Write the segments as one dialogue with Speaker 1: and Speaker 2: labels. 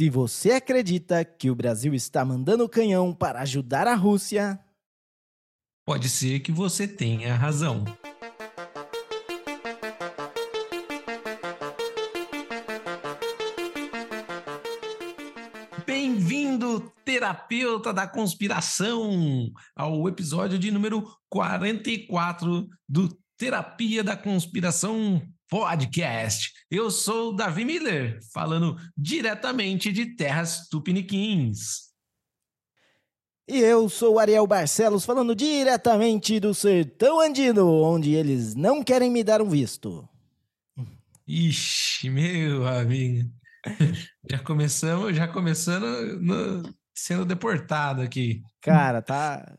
Speaker 1: Se você acredita que o Brasil está mandando canhão para ajudar a Rússia,
Speaker 2: pode ser que você tenha razão. Bem-vindo, terapeuta da conspiração, ao episódio de número 44 do Terapia da Conspiração Podcast. Eu sou Davi Miller, falando diretamente de terras tupiniquins.
Speaker 1: E eu sou Ariel Barcelos, falando diretamente do sertão andino, onde eles não querem me dar um visto.
Speaker 2: Ixi, meu amigo. Já começamos, já começando no, sendo deportado aqui.
Speaker 1: Cara, tá.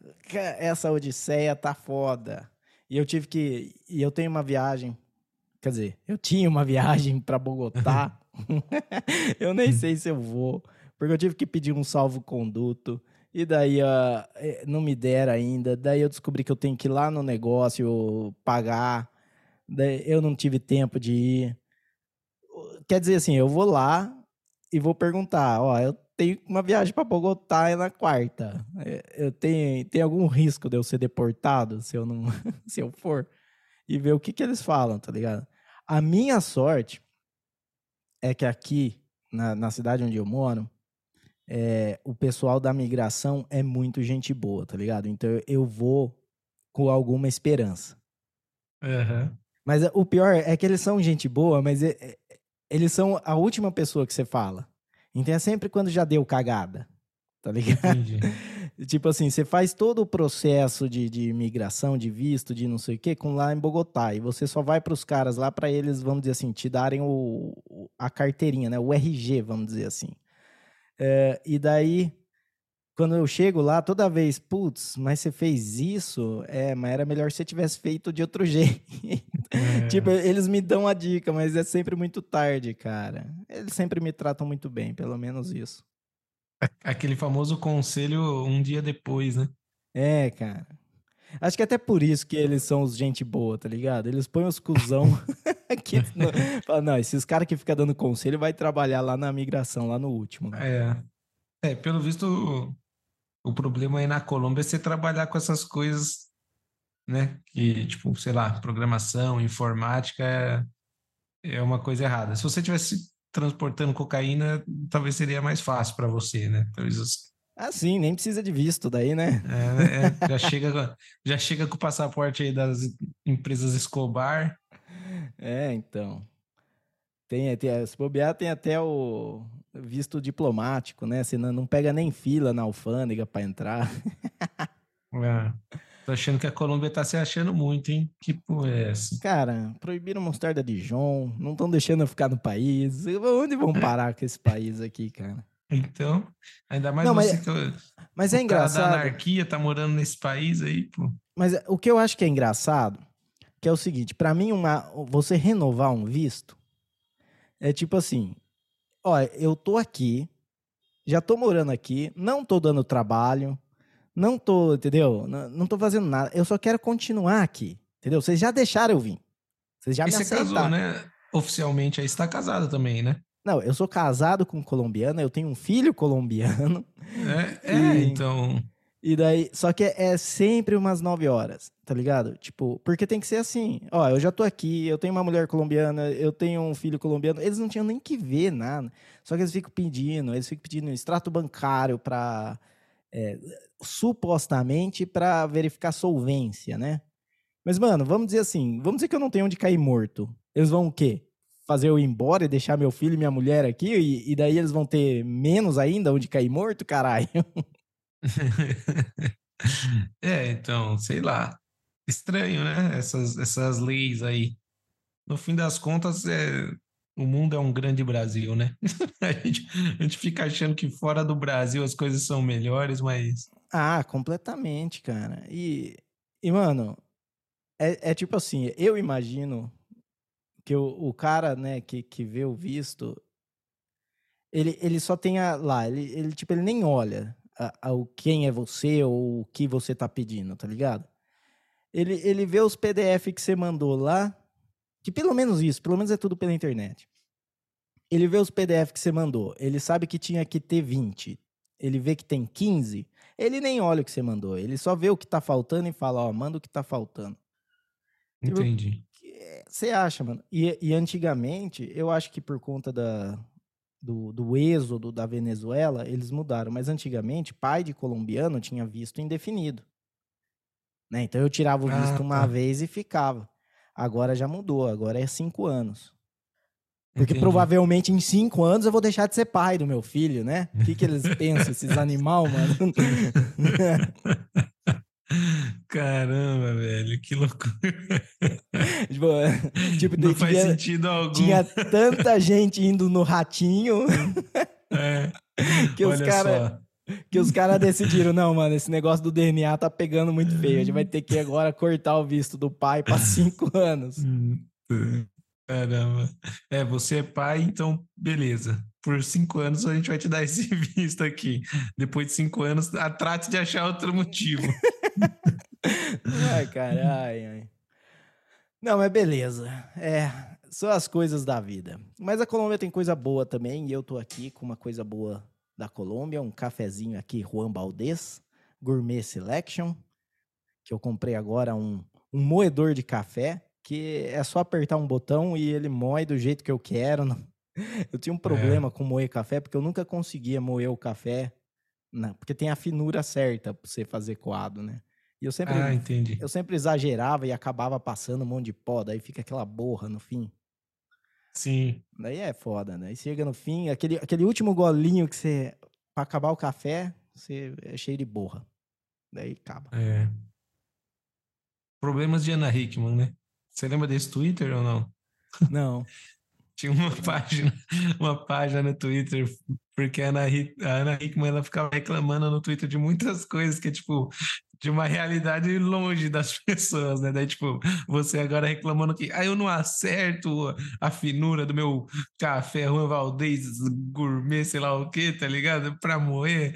Speaker 1: Essa odisseia tá foda. E eu tive que. E eu tenho uma viagem Quer dizer, eu tinha uma viagem para Bogotá. eu nem sei se eu vou, porque eu tive que pedir um salvo-conduto. E daí uh, não me deram ainda. Daí eu descobri que eu tenho que ir lá no negócio pagar. Daí eu não tive tempo de ir. Quer dizer assim, eu vou lá e vou perguntar: ó, eu tenho uma viagem para Bogotá na quarta. É, eu tenho, tem algum risco de eu ser deportado se eu não se eu for? E ver o que, que eles falam, tá ligado? A minha sorte é que aqui, na, na cidade onde eu moro, é, o pessoal da migração é muito gente boa, tá ligado? Então eu vou com alguma esperança.
Speaker 2: Uhum.
Speaker 1: Mas o pior é que eles são gente boa, mas é, eles são a última pessoa que você fala. Então é sempre quando já deu cagada, tá ligado? Entendi. Tipo assim, você faz todo o processo de, de imigração, de visto, de não sei o quê, com lá em Bogotá. E você só vai para os caras lá para eles, vamos dizer assim, te darem o, a carteirinha, né? O RG, vamos dizer assim. É, e daí, quando eu chego lá, toda vez, putz, mas você fez isso? É, mas era melhor se você tivesse feito de outro jeito. É. tipo, eles me dão a dica, mas é sempre muito tarde, cara. Eles sempre me tratam muito bem, pelo menos isso.
Speaker 2: Aquele famoso conselho um dia depois, né?
Speaker 1: É, cara. Acho que até por isso que eles são os gente boa, tá ligado? Eles põem os cuzão que não, fala, não, esses caras que ficam dando conselho vai trabalhar lá na migração, lá no último.
Speaker 2: Né? É. É, pelo visto, o, o problema aí na Colômbia é você trabalhar com essas coisas, né? Que, tipo, sei lá, programação, informática é, é uma coisa errada. Se você tivesse transportando cocaína, talvez seria mais fácil para você, né? Talvez
Speaker 1: Ah, sim, nem precisa de visto daí, né?
Speaker 2: É, é, já, chega, já chega com o passaporte aí das empresas Escobar.
Speaker 1: É, então. Tem, tem, se bobear, tem até o visto diplomático, né? Você não, não pega nem fila na alfândega para entrar.
Speaker 2: É. Tô achando que a Colômbia tá se achando muito, hein? Que porra é essa?
Speaker 1: Cara, proibiram mostarda de João, não estão deixando eu ficar no país. Onde vão parar com esse país aqui, cara?
Speaker 2: Então, ainda mais não, você
Speaker 1: mas, que mas é engraçado.
Speaker 2: da anarquia tá morando nesse país aí, pô.
Speaker 1: Mas o que eu acho que é engraçado, que é o seguinte, para mim uma você renovar um visto é tipo assim, ó, eu tô aqui, já tô morando aqui, não tô dando trabalho, não tô, entendeu? Não, não tô fazendo nada. Eu só quero continuar aqui, entendeu? Vocês já deixaram eu vir. Vocês já e me você aceitaram. casou,
Speaker 2: né? Oficialmente aí está casado também, né?
Speaker 1: Não, eu sou casado com um colombiano, eu tenho um filho colombiano.
Speaker 2: É, é e, então.
Speaker 1: E daí, só que é, é, sempre umas nove horas, tá ligado? Tipo, porque tem que ser assim. Ó, eu já tô aqui, eu tenho uma mulher colombiana, eu tenho um filho colombiano. Eles não tinham nem que ver nada. Só que eles ficam pedindo, eles ficam pedindo extrato bancário pra é, supostamente para verificar solvência, né? Mas, mano, vamos dizer assim, vamos dizer que eu não tenho onde cair morto. Eles vão o quê? Fazer eu ir embora e deixar meu filho e minha mulher aqui? E, e daí eles vão ter menos ainda onde cair morto, caralho?
Speaker 2: é, então, sei lá. Estranho, né? Essas, essas leis aí. No fim das contas, é, o mundo é um grande Brasil, né? a, gente, a gente fica achando que fora do Brasil as coisas são melhores, mas.
Speaker 1: Ah, completamente, cara. E, e mano, é, é tipo assim, eu imagino que o, o cara, né, que, que vê o visto, ele, ele só tem a, lá, ele, ele, tipo, ele nem olha o quem é você ou o que você tá pedindo, tá ligado? Ele, ele vê os PDF que você mandou lá, que pelo menos isso, pelo menos é tudo pela internet. Ele vê os PDF que você mandou, ele sabe que tinha que ter 20, ele vê que tem 15, ele nem olha o que você mandou, ele só vê o que tá faltando e fala, ó, manda o que tá faltando. Tipo,
Speaker 2: Entendi.
Speaker 1: Você acha, mano? E, e antigamente, eu acho que por conta da, do, do êxodo da Venezuela, eles mudaram. Mas antigamente, pai de colombiano tinha visto indefinido. Né? Então eu tirava o
Speaker 2: Ah,
Speaker 1: visto uma
Speaker 2: tá.
Speaker 1: vez e ficava. Agora já mudou, agora é cinco anos. Porque
Speaker 2: Entendi.
Speaker 1: provavelmente em cinco anos eu vou deixar de ser pai do meu filho, né? O que, que eles pensam, esses animal, mano?
Speaker 2: Caramba, velho, que loucura.
Speaker 1: tipo, tipo,
Speaker 2: Não
Speaker 1: tinha,
Speaker 2: faz sentido algum.
Speaker 1: tinha tanta gente indo no ratinho
Speaker 2: É,
Speaker 1: que os caras que os caras decidiram, não, mano, esse negócio do DNA tá pegando muito feio. A gente vai ter que agora cortar o visto do pai pra cinco anos.
Speaker 2: Caramba. É, você é pai, então beleza. Por cinco anos a gente vai te dar esse visto aqui. Depois de cinco anos, a- trate de achar outro motivo.
Speaker 1: Ai, caralho. Não, mas beleza. É, são as coisas da vida. Mas a Colômbia tem coisa boa também, e eu tô aqui com uma coisa boa da Colômbia, um cafezinho aqui, Juan Baldez, Gourmet Selection, que eu comprei agora um, um moedor de café, que é só apertar um botão e ele moe do jeito que eu quero. Eu tinha um problema com moer café, porque eu nunca conseguia moer o café, porque tem a finura certa pra você fazer coado, né? E eu sempre
Speaker 2: Ah, entendi.
Speaker 1: eu sempre exagerava e acabava passando um monte de pó, daí fica aquela borra no fim.
Speaker 2: Sim.
Speaker 1: Daí é foda, né? Aí chega no fim, aquele, aquele último golinho que você. Pra acabar o café, você é cheio de borra. Daí acaba.
Speaker 2: É. Problemas de Ana Hickman, né? Você lembra desse Twitter ou não?
Speaker 1: Não.
Speaker 2: Tinha uma página, uma página no Twitter, porque a Ana, a Ana Hickman ela ficava reclamando no Twitter de muitas coisas que tipo de uma realidade longe das pessoas, né? Daí, tipo, você agora reclamando que ah, eu não acerto a finura do meu café Juan Valdez gourmet, sei lá o que, tá ligado? Pra moer.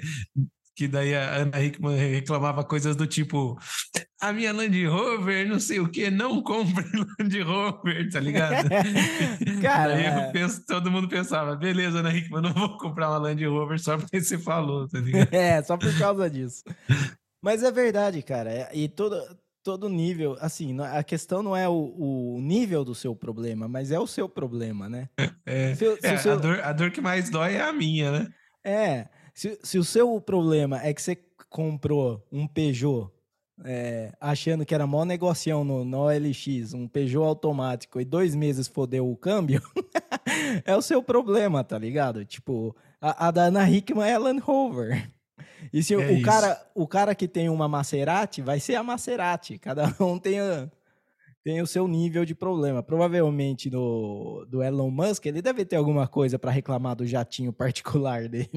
Speaker 2: Que daí a Ana Hickman reclamava coisas do tipo a minha Land Rover, não sei o que, não compre Land Rover, tá ligado?
Speaker 1: Cara,
Speaker 2: Daí
Speaker 1: é.
Speaker 2: penso, todo mundo pensava, beleza, Ana Hickman, não vou comprar uma Land Rover só porque você falou, tá ligado?
Speaker 1: É, só por causa disso. Mas é verdade, cara. é- E todo, todo nível, assim, a questão não é o, o nível do seu problema, mas é o seu problema, né?
Speaker 2: É,
Speaker 1: Se se
Speaker 2: é,
Speaker 1: seu-
Speaker 2: a, dor, a dor que mais dói é a minha, né?
Speaker 1: É, se, se o seu problema é que você comprou um Peugeot é, achando que era mó negocião no, no OLX, um Peugeot automático, e dois meses fodeu o câmbio, é o seu problema, tá ligado? Tipo, a, a da Ana Hickman é Land Rover. E se o-
Speaker 2: É
Speaker 1: o,
Speaker 2: isso.
Speaker 1: cara, o cara que tem uma Maserati, vai ser a Maserati. Cada um tem, a- tem o seu nível de problema. Provavelmente no, do Elon Musk, ele deve ter alguma coisa para reclamar do jatinho particular dele.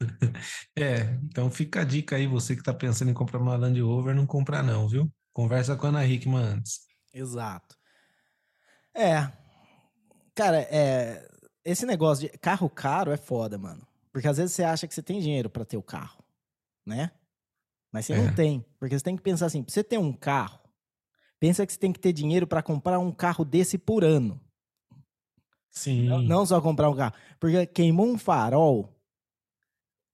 Speaker 2: É, então fica a dica aí, você que tá pensando em comprar uma Land Rover, não comprar não, viu? Conversa com a Ana Hickman antes.
Speaker 1: Exato. É. Cara, é. Esse negócio de carro caro é foda, mano. Porque às vezes você acha que você tem dinheiro pra ter o carro, né? Mas você
Speaker 2: É.
Speaker 1: não tem. Porque você tem que pensar assim: pra você ter um carro, pensa que você tem que ter dinheiro pra comprar um carro desse por ano.
Speaker 2: Sim.
Speaker 1: Não, não só comprar um carro. Porque queimou um farol.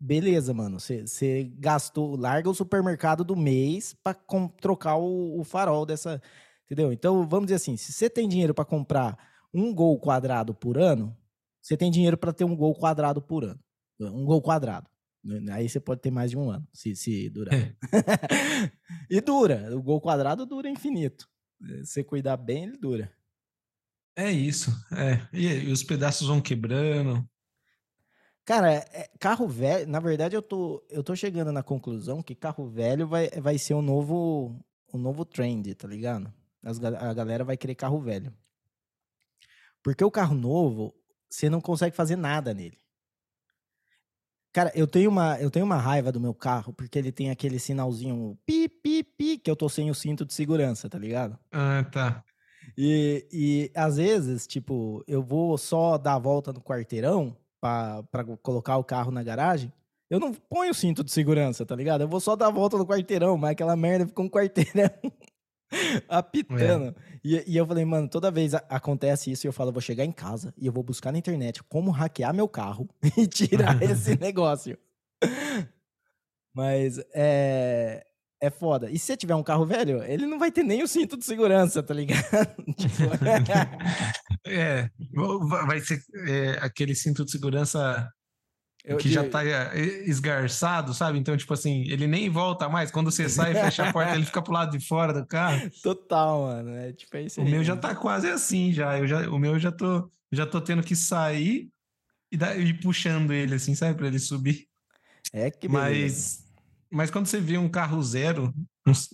Speaker 1: Beleza, mano. Você- gastou, larga o supermercado do mês com- trocar o, o farol dessa. Entendeu? Então, vamos dizer assim: se você tem dinheiro pra comprar um gol quadrado por ano, você tem dinheiro pra ter um gol quadrado por ano. Um gol quadrado. Aí você pode ter mais de um ano, se, se durar.
Speaker 2: É.
Speaker 1: e dura. O gol quadrado dura infinito. Se você cuidar bem, ele dura.
Speaker 2: É isso. É. E, e os pedaços vão quebrando.
Speaker 1: Cara, é- carro velho, na verdade eu tô, eu tô chegando na conclusão que carro velho vai, vai ser o novo, o novo trend, tá ligado? As a galera vai querer carro velho. Porque o carro novo, você não consegue fazer nada nele. Cara, eu tenho uma, eu tenho uma raiva do meu carro porque ele tem aquele sinalzinho pi, pi, pi, que eu tô sem o cinto de segurança, tá ligado?
Speaker 2: Ah, tá.
Speaker 1: E, e às vezes, tipo, eu vou só dar a volta no quarteirão pra, pra colocar o carro na garagem. Eu não ponho o cinto de segurança, tá ligado? Eu vou só dar a volta no quarteirão, mas aquela merda fica um quarteirão. apitando. E, e eu falei, mano, toda vez acontece isso e eu falo, eu vou chegar em casa e eu vou buscar na internet como hackear meu carro e tirar esse negócio. Mas é, é foda. E se você tiver um carro velho, ele não vai ter nem o cinto de segurança, tá ligado? Tipo,
Speaker 2: É, va- vai ser é, aquele cinto de segurança
Speaker 1: eu
Speaker 2: que já tá é, esgarçado, sabe? Então, tipo assim, ele nem volta mais. Quando você sai e fecha a porta, ele fica pro lado de fora do carro.
Speaker 1: Total, mano. É tipo é isso
Speaker 2: O
Speaker 1: aí.
Speaker 2: meu já tá quase assim, já. Eu já o meu eu já tô, já tô tendo que sair e dar- e ir puxando ele, assim, sabe? Pra ele subir.
Speaker 1: É que beleza.
Speaker 2: Mas, mas quando você vê um carro zero,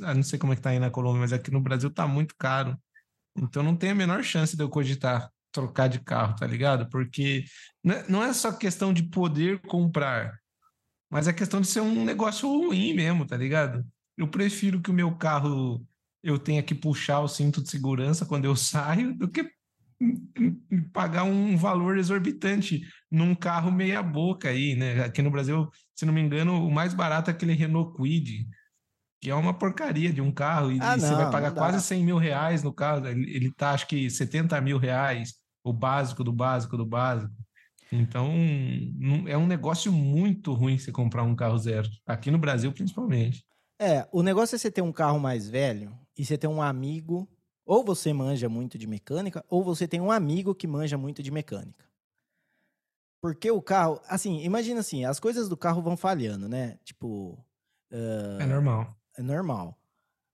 Speaker 2: ah, não sei como é que tá aí na Colômbia, mas aqui no Brasil tá muito caro. Então não tem a menor chance de eu cogitar trocar de carro, tá ligado? Porque não é só questão de poder comprar, mas é questão de ser um negócio ruim mesmo, tá ligado? Eu prefiro que o meu carro eu tenha que puxar o cinto de segurança quando eu saio do que pagar um valor exorbitante num carro meia boca aí, né? Aqui no Brasil, se não me engano, o mais barato é aquele Renault Kwid, que é uma porcaria de um carro, e,
Speaker 1: Ah,
Speaker 2: e você vai
Speaker 1: não,
Speaker 2: pagar
Speaker 1: não
Speaker 2: quase 100 mil reais no carro, ele, ele tá acho que 70 mil reais, o básico do básico do básico. Então, não- é um negócio muito ruim você comprar um carro zero, aqui no Brasil principalmente.
Speaker 1: É, o negócio é você ter um carro mais velho e você ter um amigo, ou você manja muito de mecânica, ou você tem um amigo que manja muito de mecânica. Porque o carro, assim, imagina assim, as coisas do carro vão falhando, né? Tipo,
Speaker 2: É normal.
Speaker 1: é normal.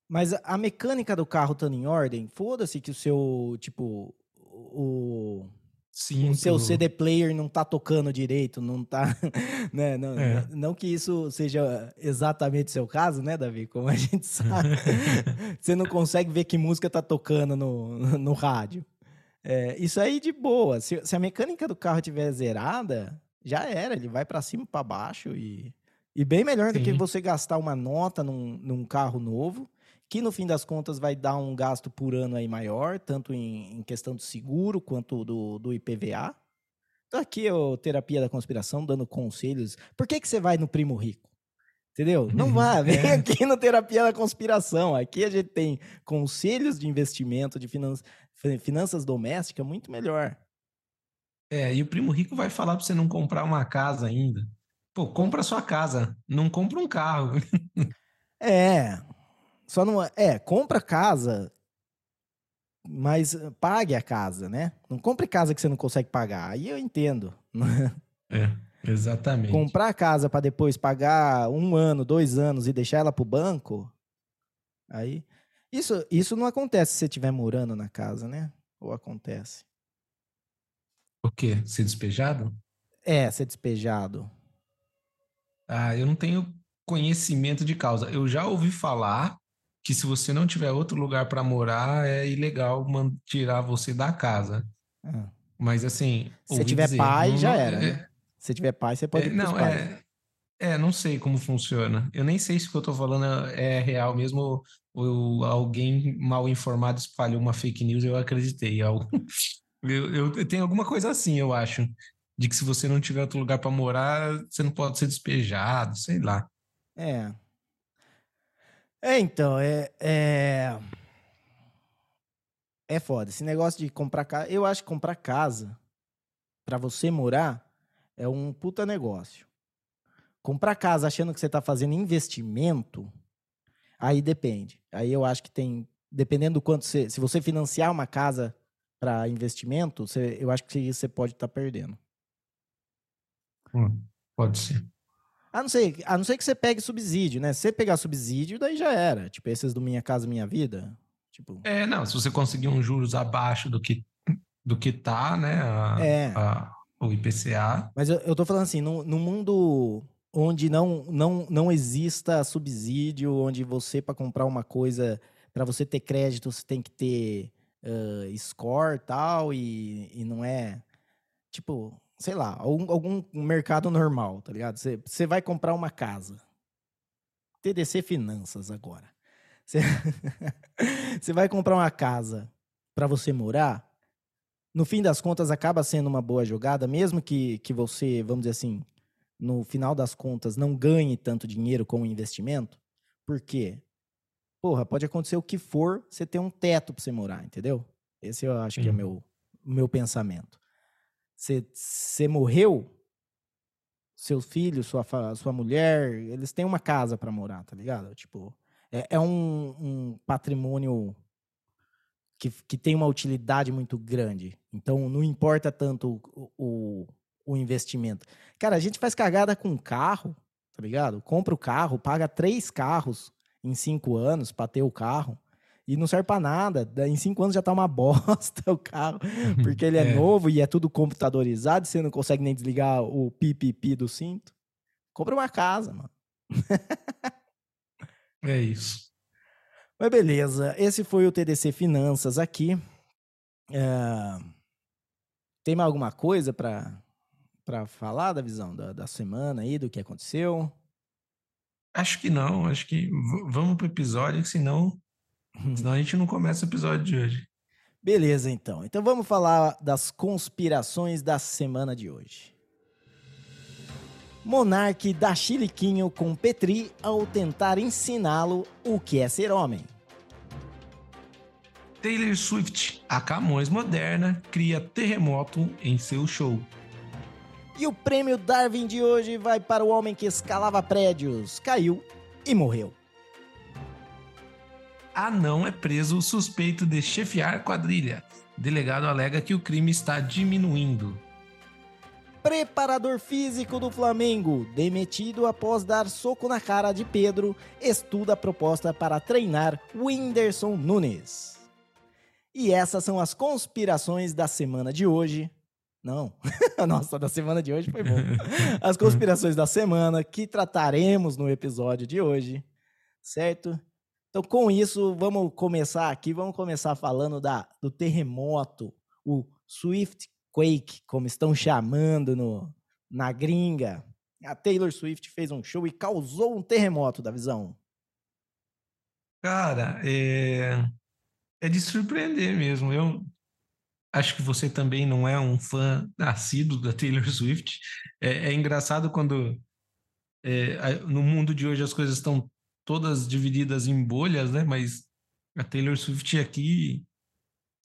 Speaker 1: Mas a- a mecânica do carro estando em ordem, foda-se que o seu, tipo, o,
Speaker 2: Sim,
Speaker 1: o seu CD player não tá tocando direito, não tá, né? Não,
Speaker 2: É.
Speaker 1: não que isso seja exatamente o seu caso, né, Davi? Como a gente sabe. Você não consegue ver que música tá tocando no, no rádio. É, isso aí de boa. Se, se a mecânica do carro estiver zerada, já era. Ele vai pra cima e pra baixo e, e bem melhor do que
Speaker 2: Sim.
Speaker 1: você gastar uma nota num, num carro novo, que no fim das contas vai dar um gasto por ano aí maior, tanto em, em questão de seguro quanto do, do IPVA. Tô aqui, ô, terapia da conspiração, dando conselhos. Por que, que você vai no primo rico? Entendeu? Não vá, vem
Speaker 2: É.
Speaker 1: aqui no Terapia da Conspiração. Aqui a gente tem conselhos de investimento, de finan- fi- finanças domésticas muito melhor.
Speaker 2: É, e o primo rico vai falar para você não comprar uma casa ainda. Pô, compra a sua casa, não compra um carro.
Speaker 1: É, só não. É, compra casa, mas eh, pague a casa, né? Não compre casa que você não consegue pagar. Aí eu entendo.
Speaker 2: É, exatamente.
Speaker 1: Comprar casa para depois pagar um ano, dois anos e deixar ela pro banco, aí. Isso, isso não acontece se você estiver morando na casa, né? Ou acontece?
Speaker 2: O quê? Ser despejado?
Speaker 1: É, ser despejado.
Speaker 2: Ah, eu não tenho conhecimento de causa. Eu já ouvi falar que se você não tiver outro lugar para morar, é ilegal tirar você da casa.
Speaker 1: Ah.
Speaker 2: Mas assim,
Speaker 1: Se tiver
Speaker 2: dizer,
Speaker 1: pai,
Speaker 2: não-
Speaker 1: já era,
Speaker 2: é-
Speaker 1: né? Se tiver pai, você pode
Speaker 2: é, não, é, é, não sei como funciona. Eu nem sei se o que eu tô falando é real mesmo ou, alguém mal informado espalhou uma fake news eu acreditei. Algo- Eu, eu, eu tenho alguma coisa assim, eu acho. De que se você não tiver outro lugar para morar, você não pode ser despejado, sei lá.
Speaker 1: É. É, então, é, é. É foda. Esse negócio de comprar casa. Eu acho que comprar casa pra você morar é um puta negócio. Comprar casa achando que você tá fazendo investimento, aí depende. Aí eu acho que tem. Dependendo do quanto você. Se você financiar uma casa para investimento, você, eu acho que você pode estar perdendo.
Speaker 2: Hum, Pode ser.
Speaker 1: A não, ser, a não ser que você pegue subsídio, né? Se você pegar subsídio, daí já era. Tipo, esses do Minha Casa Minha Vida. Tipo,
Speaker 2: É, não, se você conseguir uns juros abaixo do que, do que tá, né, a-
Speaker 1: É.
Speaker 2: a- o IPCA,
Speaker 1: mas eu, eu tô falando assim, no, no mundo onde não, não, não exista subsídio, onde você, para comprar uma coisa, para você ter crédito, você tem que ter ah, score tal, e, e não é. Tipo, sei lá, algum, algum mercado normal, tá ligado? Você, você vai comprar uma casa. TDC Finanças agora. Você, você vai comprar uma casa para você morar. No fim das contas, acaba sendo uma boa jogada, mesmo que, que você, vamos dizer assim, no final das contas, não ganhe tanto dinheiro com o investimento. Por quê? porra, pode acontecer o que for, você ter um teto para você morar, entendeu? Esse eu acho que é o meu, o meu pensamento. Você, morreu, seu filho, sua, sua mulher, eles têm uma casa para morar, tá ligado? Tipo, é, é um, um, patrimônio que, que tem uma utilidade muito grande. Então, não importa tanto o, o, o investimento. Cara, a gente faz cagada com carro, tá ligado? Compra o carro, paga três carros em cinco anos para ter o carro e não serve para nada. Em cinco anos já tá uma bosta o carro, porque ele é, é, novo e é tudo computadorizado, você não consegue nem desligar o pipipi do cinto. Compra uma casa, mano.
Speaker 2: é isso.
Speaker 1: Mas beleza, esse foi o TDC Finanças aqui. É... Tem mais alguma coisa para para falar da visão da, da semana aí, do que aconteceu?
Speaker 2: Acho que não, acho que vamos pro episódio, senão Senão a gente não começa o episódio de hoje.
Speaker 1: Beleza, então. Então vamos falar das conspirações da semana de hoje. Monarque dá chiliquinho com Petri ao tentar ensiná-lo o que é ser homem.
Speaker 2: Taylor Swift, a Camões moderna, cria terremoto em seu show.
Speaker 1: E o prêmio Darwin de hoje vai para o homem que escalava prédios, caiu e morreu.
Speaker 2: Anão é preso suspeito de chefiar quadrilha. Delegado alega que o crime está diminuindo.
Speaker 1: Preparador físico do Flamengo, demitido após dar soco na cara de Pedro, estuda a proposta para treinar Whindersson Nunes. E essas são as conspirações da semana de hoje. Não, nossa, da semana de hoje foi bom. As conspirações da semana que trataremos no episódio de hoje, certo? Então, com isso, vamos começar aqui, vamos começar falando da, do terremoto, o Swift Quake, como estão chamando no, na gringa. A Taylor Swift fez um show e causou um terremoto da visão.
Speaker 2: Cara, é, é de surpreender mesmo. Eu acho que você também não é um fã nascido da Taylor Swift. É, é engraçado quando é, no mundo de hoje as coisas estão todas divididas em bolhas, né? Mas a Taylor Swift aqui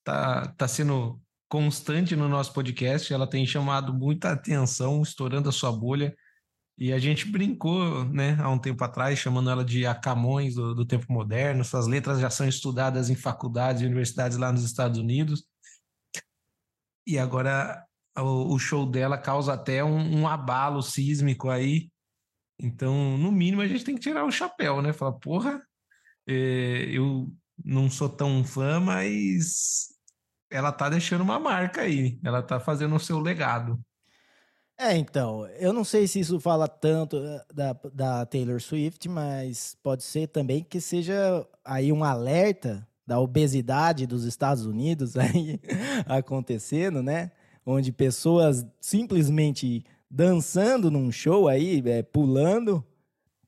Speaker 2: tá, tá sendo constante no nosso podcast, ela tem chamado muita atenção, estourando a sua bolha. E a gente brincou, né, há um tempo atrás, chamando ela de a Camões do, do tempo moderno. Suas letras já são estudadas em faculdades e universidades lá nos Estados Unidos. E agora o, o show dela causa até um, um abalo sísmico aí então, no mínimo, a gente tem que tirar o chapéu, né? Falar, porra, é, eu não sou tão fã, mas ela tá deixando uma marca aí. Ela tá fazendo o seu legado.
Speaker 1: É, então, eu não sei se isso fala tanto eh, da, da Taylor Swift, mas pode ser também que seja aí um alerta da obesidade dos Estados Unidos aí acontecendo, né? Onde pessoas simplesmente dançando num show aí, é, pulando,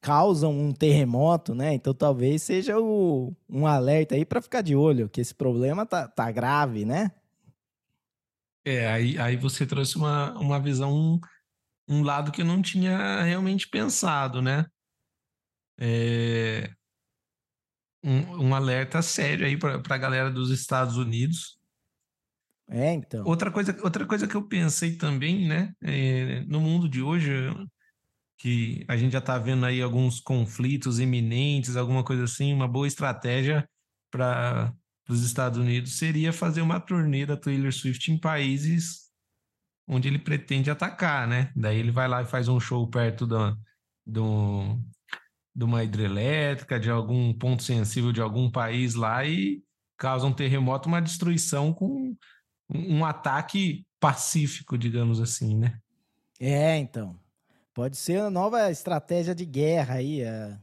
Speaker 1: causam um terremoto, né? Então talvez seja o, um alerta aí para ficar de olho, que esse problema tá, tá grave, né?
Speaker 2: É, aí, aí você trouxe uma, uma visão, um, um lado que eu não tinha realmente pensado, né? É, um, um alerta sério aí para a galera dos Estados Unidos,
Speaker 1: é, então.
Speaker 2: Outra coisa, outra coisa que eu pensei também, né, é, no mundo de hoje, que a gente já está vendo aí alguns conflitos iminentes, alguma coisa assim, uma boa estratégia para os Estados Unidos seria fazer uma turnê da Taylor Swift em países onde ele pretende atacar, né? Daí ele vai lá e faz um show perto da, do, de uma hidrelétrica, de algum ponto sensível de algum país lá e causa um terremoto, uma destruição com um ataque pacífico, digamos assim, né?
Speaker 1: É, então. Pode ser uma nova estratégia de guerra aí, a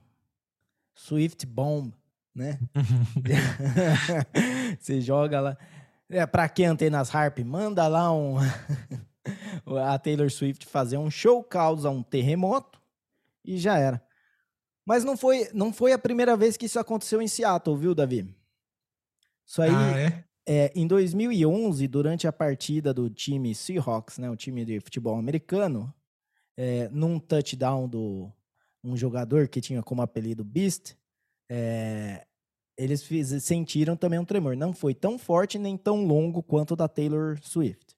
Speaker 1: Swift Bomb, né? Você joga lá. É, para que antenas Harp? Manda lá um a Taylor Swift fazer um show, causa um terremoto e já era. Mas não foi, não foi a primeira vez que isso aconteceu em Seattle, viu, Davi? Isso aí, ah, é? É, em 2011, durante a partida do time Seahawks, né, o time de futebol americano, é, num touchdown do um jogador que tinha como apelido Beast, é, eles fiz, sentiram também um tremor. Não foi tão forte nem tão longo quanto o da Taylor Swift.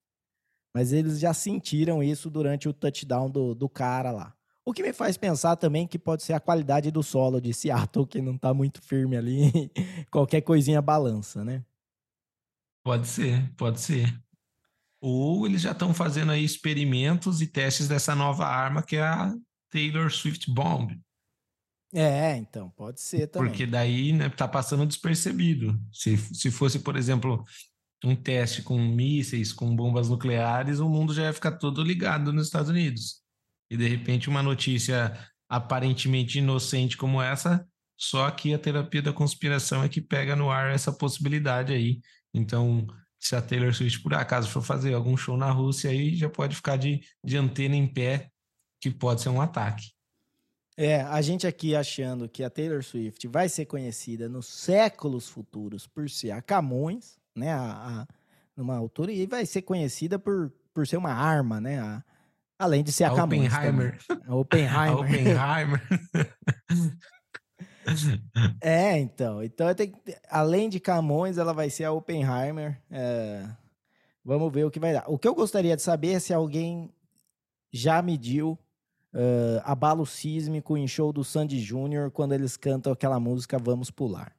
Speaker 1: Mas eles já sentiram isso durante o touchdown do, do cara lá. O que me faz pensar também que pode ser a qualidade do solo de Seattle, que não tá muito firme ali. Qualquer coisinha balança, né?
Speaker 2: Pode ser, pode ser. Ou eles já estão fazendo aí experimentos e testes dessa nova arma que é a Taylor Swift Bomb.
Speaker 1: É, então, pode ser também.
Speaker 2: Porque daí né, tá passando despercebido. Se, se fosse, por exemplo, um teste com mísseis, com bombas nucleares, o mundo já ia ficar todo ligado nos Estados Unidos. E de repente uma notícia aparentemente inocente como essa, só que a terapia da conspiração é que pega no ar essa possibilidade aí. Então, se a Taylor Swift por acaso for fazer algum show na Rússia, aí já pode ficar de, de antena em pé, que pode ser um ataque.
Speaker 1: É, a gente aqui achando que a Taylor Swift vai ser conhecida nos séculos futuros por ser a Camões, né, a, a, numa altura, e vai ser conhecida por, por ser uma arma, né, a, além de ser a, a Camões.
Speaker 2: Oppenheimer.
Speaker 1: A Oppenheimer.
Speaker 2: a Oppenheimer.
Speaker 1: é, então. Então, tenho, além de Camões, ela vai ser a Oppenheimer. É, vamos ver o que vai dar. O que eu gostaria de saber é se alguém já mediu uh, abalo sísmico em show do Sandy Júnior quando eles cantam aquela música Vamos Pular.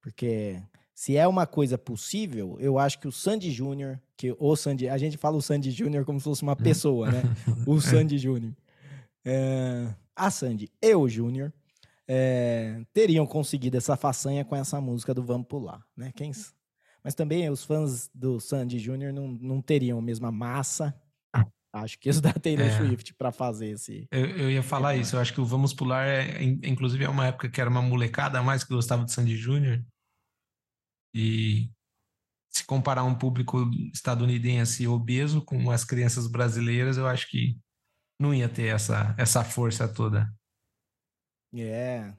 Speaker 1: Porque se é uma coisa possível, eu acho que o Sandy Júnior, que o Sandy, a gente fala o Sandy Júnior como se fosse uma pessoa, né? o Sandy Júnior. É, a Sandy e o Júnior é, teriam conseguido essa façanha com essa música do Vamos Pular, né? Quem, mas também os fãs do Sandy Júnior não, não teriam a mesma massa Acho que isso da Taylor é. Swift para fazer esse.
Speaker 2: Eu, eu ia falar é. isso. Eu acho que o Vamos Pular, é, inclusive, é uma época que era uma molecada a mais que gostava de Sandy Júnior. E se comparar um público estadunidense obeso com as crianças brasileiras, eu acho que não ia ter essa, essa força toda.
Speaker 1: É.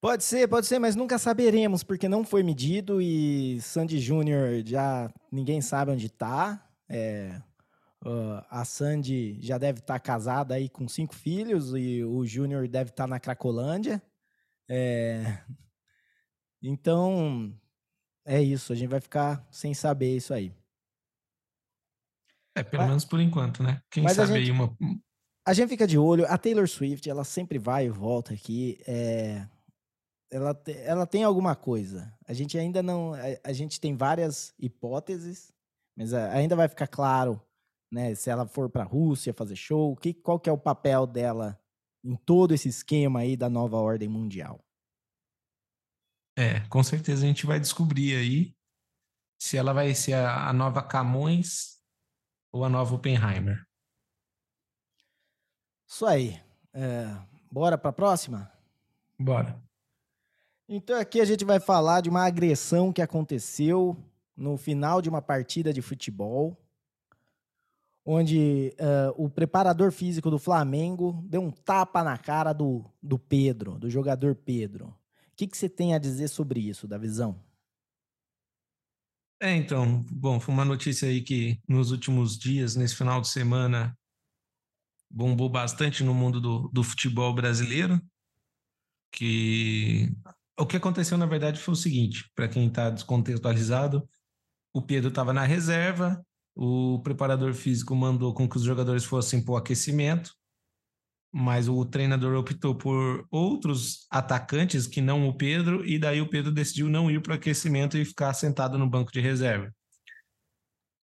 Speaker 1: Pode ser, pode ser, mas nunca saberemos, porque não foi medido e Sandy Júnior já ninguém sabe onde está. É, Uh, a Sandy já deve estar tá casada aí com cinco filhos e o Júnior deve estar tá na Cracolândia. É... Então, é isso. A gente vai ficar sem saber isso aí.
Speaker 2: É, pelo Mas... menos por enquanto, né? Quem sabe gente... aí uma.
Speaker 1: A gente fica de olho. A Taylor Swift, ela sempre vai e volta aqui. É... Ela, te... ela tem alguma coisa. A gente ainda não. A, gente tem várias hipóteses, mas ainda vai ficar claro né? Se ela for para a Rússia fazer show, que, qual que é o papel dela em todo esse esquema aí da nova ordem mundial?
Speaker 2: É, com certeza a gente vai descobrir aí se ela vai ser a, a nova Camões ou a nova Oppenheimer.
Speaker 1: Isso aí. É, bora para a próxima?
Speaker 2: Bora.
Speaker 1: Então aqui a gente vai falar de uma agressão que aconteceu no final de uma partida de futebol onde uh, o preparador físico do Flamengo deu um tapa na cara do, do Pedro, do jogador Pedro. O que, que você tem a dizer sobre isso, da visão?
Speaker 2: É, então, bom, foi uma notícia aí que nos últimos dias, nesse final de semana, bombou bastante no mundo do, do futebol brasileiro, que o que aconteceu, na verdade, foi o seguinte, para quem está descontextualizado, o Pedro estava na reserva, o preparador físico mandou com que os jogadores fossem para o aquecimento, mas o treinador optou por outros atacantes que não o Pedro, e daí o Pedro decidiu não ir para o aquecimento e ficar sentado no banco de reserva.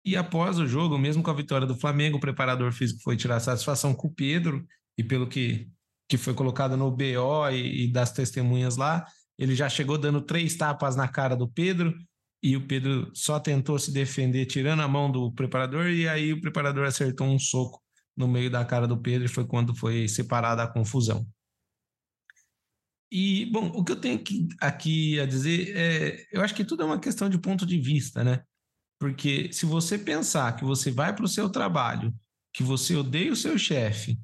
Speaker 2: E após o jogo, mesmo com a vitória do Flamengo, o preparador físico foi tirar satisfação com o Pedro, e pelo que, que foi colocado no BO e, e das testemunhas lá, ele já chegou dando três tapas na cara do Pedro, e o Pedro só tentou se defender tirando a mão do preparador e aí o preparador acertou um soco no meio da cara do Pedro e foi quando foi separada a confusão. E, bom, o que eu tenho aqui, aqui a dizer é, eu acho que tudo é uma questão de ponto de vista, né? Porque se você pensar que você vai para o seu trabalho, que você odeia o seu chefe,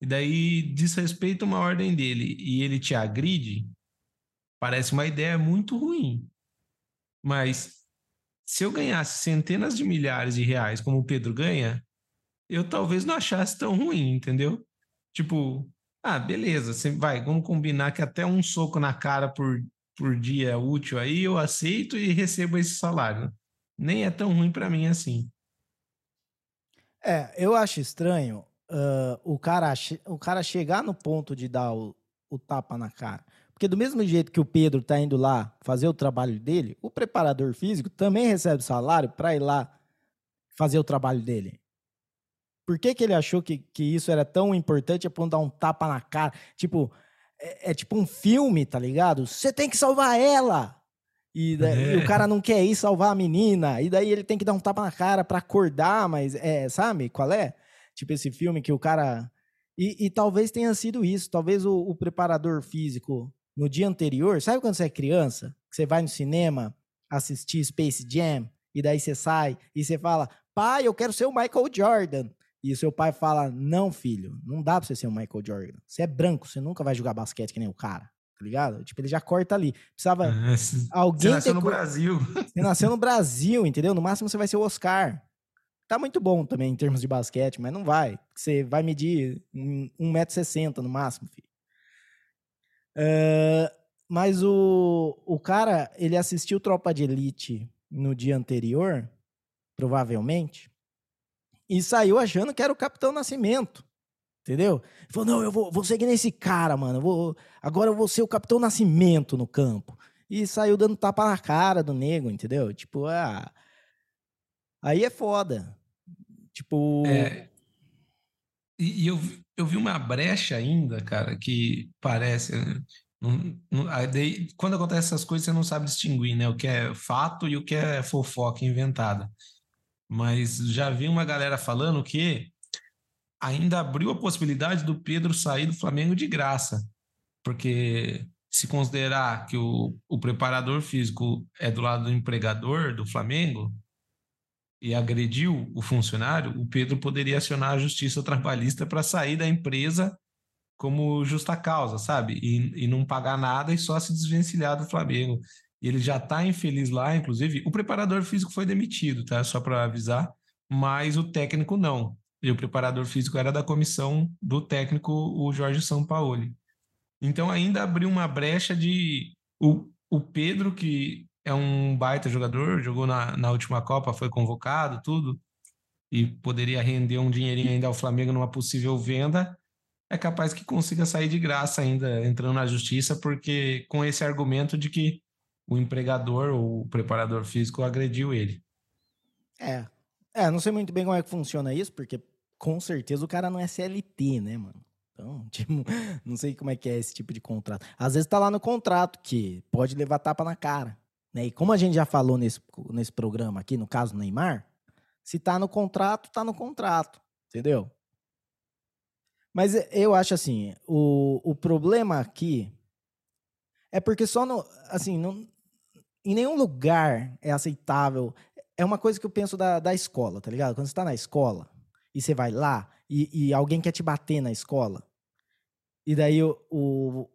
Speaker 2: e daí desrespeita uma ordem dele e ele te agride, parece uma ideia muito ruim. Mas se eu ganhasse centenas de milhares de reais como o Pedro ganha, eu talvez não achasse tão ruim, entendeu? Tipo, Ah, beleza, você vai, vamos combinar que até um soco na cara por, por dia útil aí eu aceito e recebo esse salário. Nem é tão ruim para mim assim.
Speaker 1: É, eu acho estranho uh, o, cara, o cara chegar no ponto de dar o, o tapa na cara. Porque do mesmo jeito que o Pedro tá indo lá fazer o trabalho dele, o preparador físico também recebe salário para ir lá fazer o trabalho dele. Por que, que ele achou que, que isso era tão importante a ponto dar um tapa na cara? Tipo, é, é tipo um filme, tá ligado? Você tem que salvar ela! E, daí, é. e, o cara não quer ir salvar a menina, e daí ele tem que dar um tapa na cara para acordar, mas é, sabe qual é? Tipo esse filme que o cara. E, e talvez tenha sido isso. Talvez o, o, preparador físico no dia anterior, sabe quando você é criança? Você vai no cinema assistir Space Jam, e daí você sai e você fala, pai, eu quero ser o Michael Jordan. E o seu pai fala: Não, filho, não dá pra você ser o Michael Jordan. Você é branco, você nunca vai jogar basquete que nem o cara. Tá ligado? Tipo, ele já corta ali. Precisava.
Speaker 2: É, alguém. Você nasceu no Brasil.
Speaker 1: Você nasceu no Brasil, entendeu? No máximo você vai ser o Oscar. Tá muito bom também em termos de basquete, mas não vai. Você vai medir 1,60m no máximo, filho. Uh, mas o, o cara, ele assistiu Tropa de Elite no dia anterior, provavelmente, e saiu achando que era o Capitão Nascimento. Entendeu? Falou, não, eu vou, vou seguir nesse cara, mano. Eu vou, agora eu vou ser o Capitão Nascimento no campo. E saiu dando tapa na cara do nego, entendeu? Tipo, ah. Aí é foda. Tipo. É,
Speaker 2: e, e eu, eu vi uma brecha ainda, cara, que parece. Não, não, daí, quando acontece essas coisas, você não sabe distinguir, né? O que é fato e o que é fofoca inventada mas já vi uma galera falando que ainda abriu a possibilidade do Pedro sair do Flamengo de graça, porque se considerar que o, o preparador físico é do lado do empregador do Flamengo e agrediu o funcionário, o Pedro poderia acionar a justiça trabalhista para sair da empresa como justa causa, sabe? E, e não pagar nada e só se desvencilhar do Flamengo e ele já está infeliz lá, inclusive. O preparador físico foi demitido, tá? Só para avisar, mas o técnico não. E o preparador físico era da comissão do técnico, o Jorge Sampaoli. Então ainda abriu uma brecha de o, o Pedro, que é um baita jogador, jogou na, na última Copa, foi convocado, tudo, e poderia render um dinheirinho ainda ao Flamengo numa possível venda, é capaz que consiga sair de graça ainda, entrando na justiça, porque com esse argumento de que o empregador ou o preparador físico agrediu ele.
Speaker 1: É. É, não sei muito bem como é que funciona isso, porque com certeza o cara não é CLT, né, mano? Então, tipo, não sei como é que é esse tipo de contrato. Às vezes tá lá no contrato que pode levar tapa na cara. Né? E como a gente já falou nesse, nesse programa aqui, no caso Neymar, se tá no contrato, tá no contrato. Entendeu? Mas eu acho assim, o, o problema aqui é porque só no. Assim, não, em nenhum lugar é aceitável. É uma coisa que eu penso da, da escola, tá ligado? Quando você tá na escola e você vai lá e, e alguém quer te bater na escola, e daí o, o,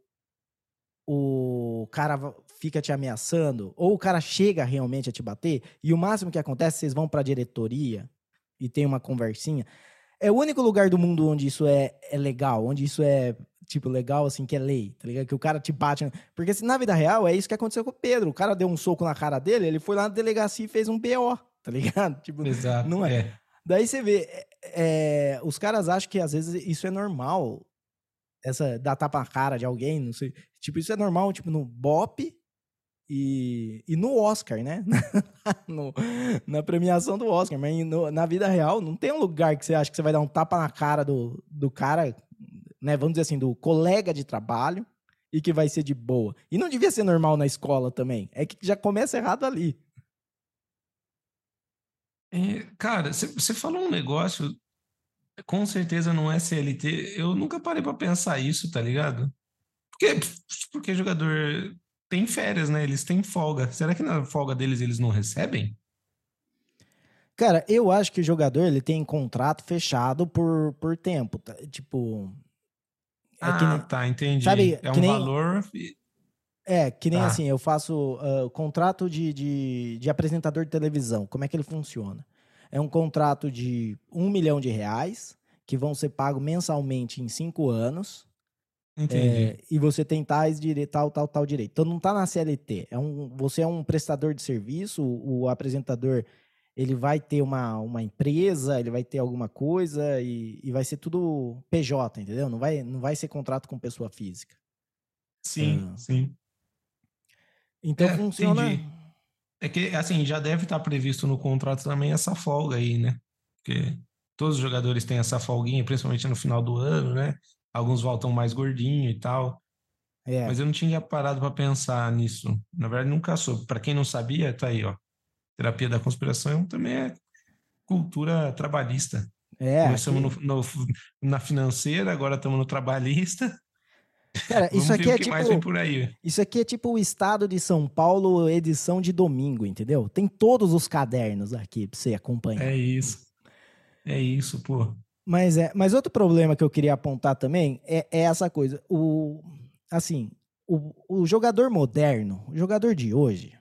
Speaker 1: o cara fica te ameaçando, ou o cara chega realmente a te bater, e o máximo que acontece, vocês vão pra diretoria e tem uma conversinha. É o único lugar do mundo onde isso é, é legal, onde isso é tipo, legal, assim, que é lei, tá ligado? Que o cara te bate. Porque na vida real é isso que aconteceu com o Pedro. O cara deu um soco na cara dele, ele foi lá na delegacia e fez um BO, tá ligado? Tipo,
Speaker 2: Exato, não é. é.
Speaker 1: Daí você vê, é, é, os caras acham que às vezes isso é normal. Essa dar tapa na cara de alguém, não sei. Tipo, isso é normal, tipo, no Bop e, e no Oscar, né? no, na premiação do Oscar. Mas no, na vida real, não tem um lugar que você acha que você vai dar um tapa na cara do, do cara né, vamos dizer assim, do colega de trabalho e que vai ser de boa. E não devia ser normal na escola também. É que já começa errado ali.
Speaker 2: É, cara, você falou um negócio, com certeza não é CLT. Eu nunca parei para pensar isso, tá ligado? Porque, porque jogador tem férias, né? Eles têm folga. Será que na folga deles eles não recebem?
Speaker 1: Cara, eu acho que o jogador ele tem contrato fechado por, por tempo. Tá? Tipo,
Speaker 2: é ah, nem, tá, entendi. Sabe, é um nem, valor.
Speaker 1: É, que nem tá. assim, eu faço uh, contrato de, de, de, apresentador de televisão. Como é que ele funciona? É um contrato de um milhão de reais, que vão ser pagos mensalmente em cinco anos.
Speaker 2: Entendi.
Speaker 1: É, e você tem tais direito, tal, tal, tal direito. Então não tá na CLT. É um, você é um prestador de serviço, o, o apresentador ele vai ter uma, uma empresa, ele vai ter alguma coisa e, e vai ser tudo PJ, entendeu? Não vai, não vai ser contrato com pessoa física.
Speaker 2: Sim,
Speaker 1: Ah.
Speaker 2: sim.
Speaker 1: Então
Speaker 2: É,
Speaker 1: funciona.
Speaker 2: entendi. É que, assim, já deve estar previsto no contrato também essa folga aí, né? Porque todos os jogadores têm essa folguinha, principalmente no final do ano, né? Alguns voltam mais gordinho e tal.
Speaker 1: É,
Speaker 2: Mas eu não tinha parado para pensar nisso. Na verdade, nunca soube. Para quem não sabia, tá aí, ó. Terapia da conspiração também é cultura trabalhista.
Speaker 1: é.
Speaker 2: Começamos no- no- na financeira, agora estamos no trabalhista.
Speaker 1: Cara, isso aqui é tipo. Isso aqui é tipo o estado de São Paulo, edição de domingo, entendeu? Tem todos os cadernos aqui pra você acompanhar.
Speaker 2: É isso. É isso, pô.
Speaker 1: Mas, é, mas outro problema que eu queria apontar também é, é essa coisa. O, assim, o, o jogador moderno, o jogador de hoje,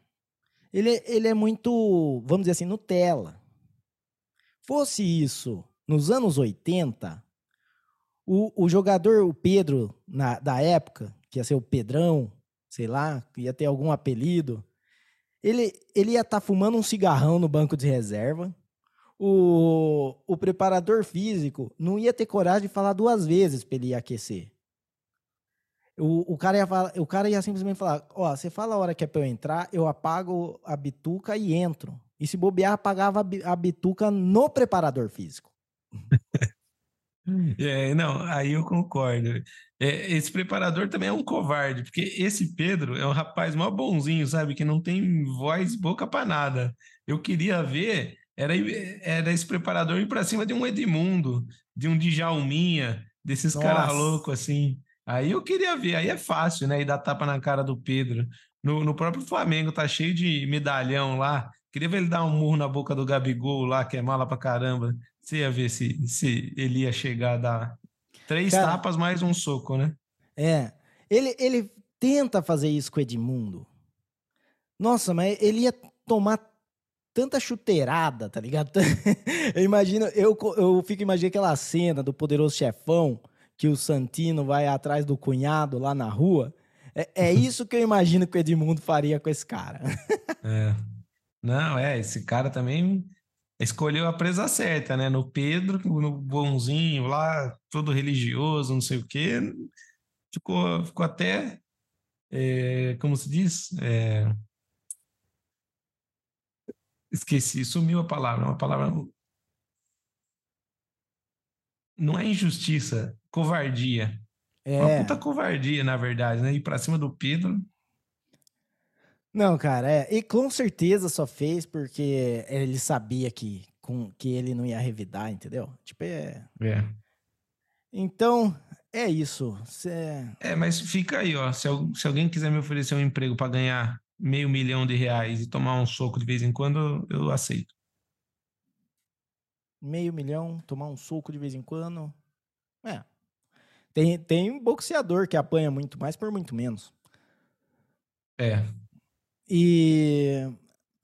Speaker 1: ele, ele é muito, vamos dizer assim, Nutella. Fosse isso nos anos 80, o, o jogador, o Pedro, na, da época, que ia ser o Pedrão, sei lá, ia ter algum apelido, ele, ele ia estar fumando um cigarrão no banco de reserva, o, o preparador físico não ia ter coragem de falar duas vezes para ele aquecer. O, o, cara ia falar, o cara ia simplesmente falar: Ó, você fala a hora que é para eu entrar, eu apago a bituca e entro. E se bobear, apagava a bituca no preparador físico.
Speaker 2: É, não, aí eu concordo. É, esse preparador também é um covarde, porque esse Pedro é um rapaz mó bonzinho, sabe? Que não tem voz, boca pra nada. Eu queria ver, era, era esse preparador ir pra cima de um Edmundo, de um Djalminha, desses caras loucos assim. Aí eu queria ver, aí é fácil, né? E dar tapa na cara do Pedro. No, no próprio Flamengo tá cheio de medalhão lá. Queria ver ele dar um murro na boca do Gabigol lá, que é mala pra caramba. Você ia ver se, se ele ia chegar a dar três
Speaker 1: Cara,
Speaker 2: tapas mais um soco, né?
Speaker 1: É. Ele, ele tenta fazer isso com o Edmundo. Nossa, mas ele ia tomar tanta chuteirada, tá ligado? Eu imagino, eu, eu fico imaginando aquela cena do poderoso chefão que o Santino vai atrás do cunhado lá na rua. É, é isso que eu imagino que o Edmundo faria com esse cara.
Speaker 2: É. Não, é, esse cara também escolheu a presa certa, né? No Pedro, no bonzinho lá, todo religioso, não sei o quê. Ficou, ficou até, é, como se diz? É, esqueci, sumiu a palavra, uma palavra. Não é injustiça, covardia. Uma
Speaker 1: É.
Speaker 2: puta covardia, na verdade, né? Ir pra cima do Pedro.
Speaker 1: Não, cara, é. E com certeza só fez porque ele sabia que, com, que ele não ia revidar, entendeu? Tipo, é.
Speaker 2: É.
Speaker 1: Então, é isso. Cê-
Speaker 2: É, mas fica aí, ó. Se, se alguém quiser me oferecer um emprego para ganhar meio milhão de reais e tomar um soco de vez em quando, eu eu aceito.
Speaker 1: meio milhão, tomar um soco de vez em quando. É. Tem, tem boxeador que apanha muito mais por muito menos.
Speaker 2: É.
Speaker 1: E.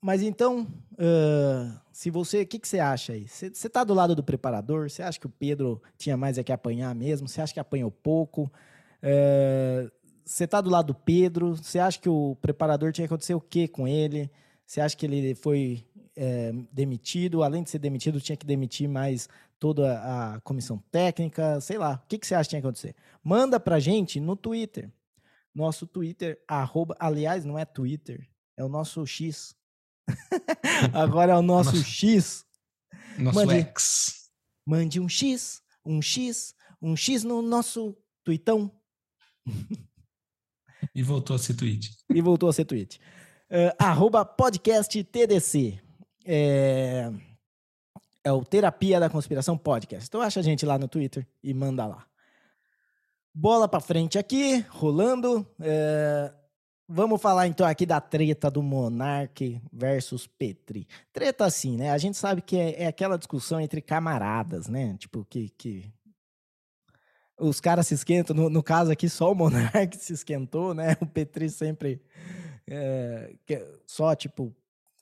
Speaker 1: Mas então, ah, se você. O que, que você acha aí? Você você tá do lado do preparador? Você acha que o Pedro tinha mais é que apanhar mesmo? Você acha que apanhou pouco? Você tá do lado do Pedro? Você acha que o preparador tinha que acontecer o quê com ele? Você acha que ele foi eh, demitido? Além de ser demitido, tinha que demitir mais toda a comissão técnica? Sei lá. O que, que você acha que tinha que acontecer? Manda pra gente no Twitter. Nosso Twitter, arroba, aliás, não é Twitter, é o nosso X. Agora é o nosso
Speaker 2: Nossa.
Speaker 1: X.
Speaker 2: Nosso
Speaker 1: Mande.
Speaker 2: ex.
Speaker 1: Mande um X, um X, um X no nosso tweetão.
Speaker 2: E voltou a ser tweet.
Speaker 1: E voltou a ser tweet. Eh, arroba podcast TDC. É, é o Terapia da Conspiração Podcast. Então acha a gente lá no Twitter e manda lá. Bola pra frente aqui, rolando. É, vamos falar então aqui da treta do Monark versus Petri. Treta assim, né? A gente sabe que é, é aquela discussão entre camaradas, né? Tipo, que, que os caras se esquentam. No, no caso aqui, só o Monark se esquentou, né? O Petri sempre é, que- só, tipo,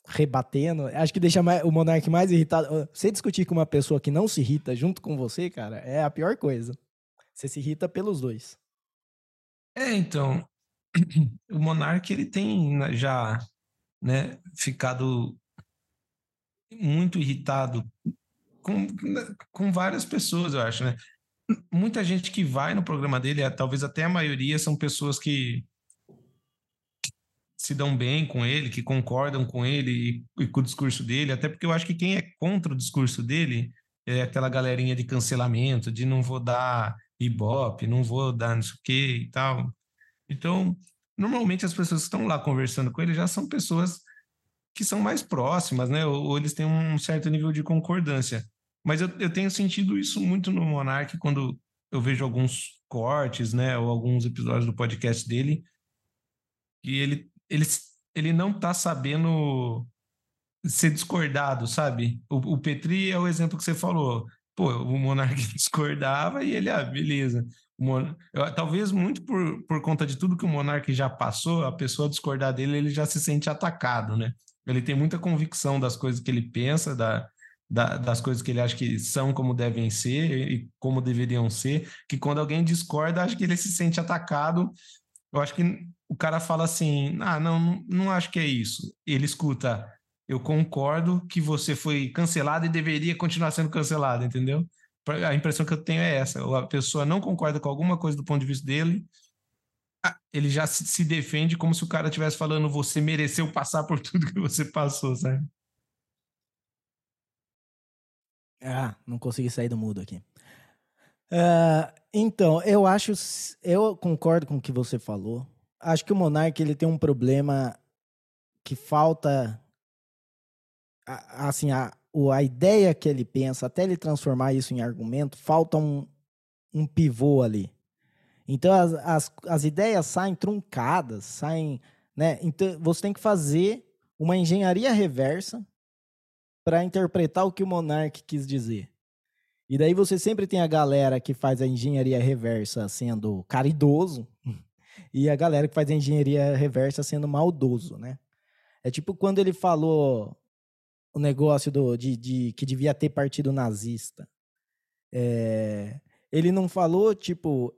Speaker 1: rebatendo. Acho que deixa o Monark mais irritado. Você discutir com uma pessoa que não se irrita junto com você, cara, é a pior coisa. Você se irrita pelos dois.
Speaker 2: É, então, o Monark ele tem já né, ficado muito irritado com, com várias pessoas, eu acho, né? Muita gente que vai no programa dele, é, talvez até a maioria, são pessoas que se dão bem com ele, que concordam com ele e, e, com o discurso dele, até porque eu acho que quem é contra o discurso dele é aquela galerinha de cancelamento, de não vou dar ibope, não vou dar não sei o que e tal. Então, normalmente as pessoas que estão lá conversando com ele já são pessoas que são mais próximas, né? Ou, ou eles têm um certo nível de concordância. Mas eu, eu tenho sentido isso muito no Monark quando eu vejo alguns cortes, né? Ou alguns episódios do podcast dele, que ele, ele, ele não tá sabendo ser discordado, sabe? O, o Petri é o exemplo que você falou. Pô, o Monark discordava e ele, ah, beleza. Eu, talvez muito por, por conta de tudo que o Monark já passou, a pessoa discordar dele, ele já se sente atacado, né? Ele tem muita convicção das coisas que ele pensa, da, da, das coisas que ele acha que são como devem ser e como deveriam ser, que quando alguém discorda, acho que ele se sente atacado. Eu acho que o cara fala assim: ah, não, não acho que é isso. Ele escuta, eu concordo que você foi cancelado e deveria continuar sendo cancelado, entendeu? A impressão que eu tenho é essa: a pessoa não concorda com alguma coisa do ponto de vista dele, ele já se defende como se o cara estivesse falando você mereceu passar por tudo que você passou, sabe?
Speaker 1: Ah, não consegui sair do mudo aqui. Uh, então, eu acho, eu concordo com o que você falou. Acho que o Monark ele tem um problema que falta, assim, a, a ideia que ele pensa, até ele transformar isso em argumento, falta um, um pivô ali. Então as, as, as ideias saem truncadas, saem. Né? Então você tem que fazer uma engenharia reversa para interpretar o que o monarca quis dizer. E daí você sempre tem a galera que faz a engenharia reversa sendo caridoso e a galera que faz a engenharia reversa sendo maldoso, né? É tipo quando ele falou o negócio do, de, de que devia ter partido nazista. É, ele não falou, tipo,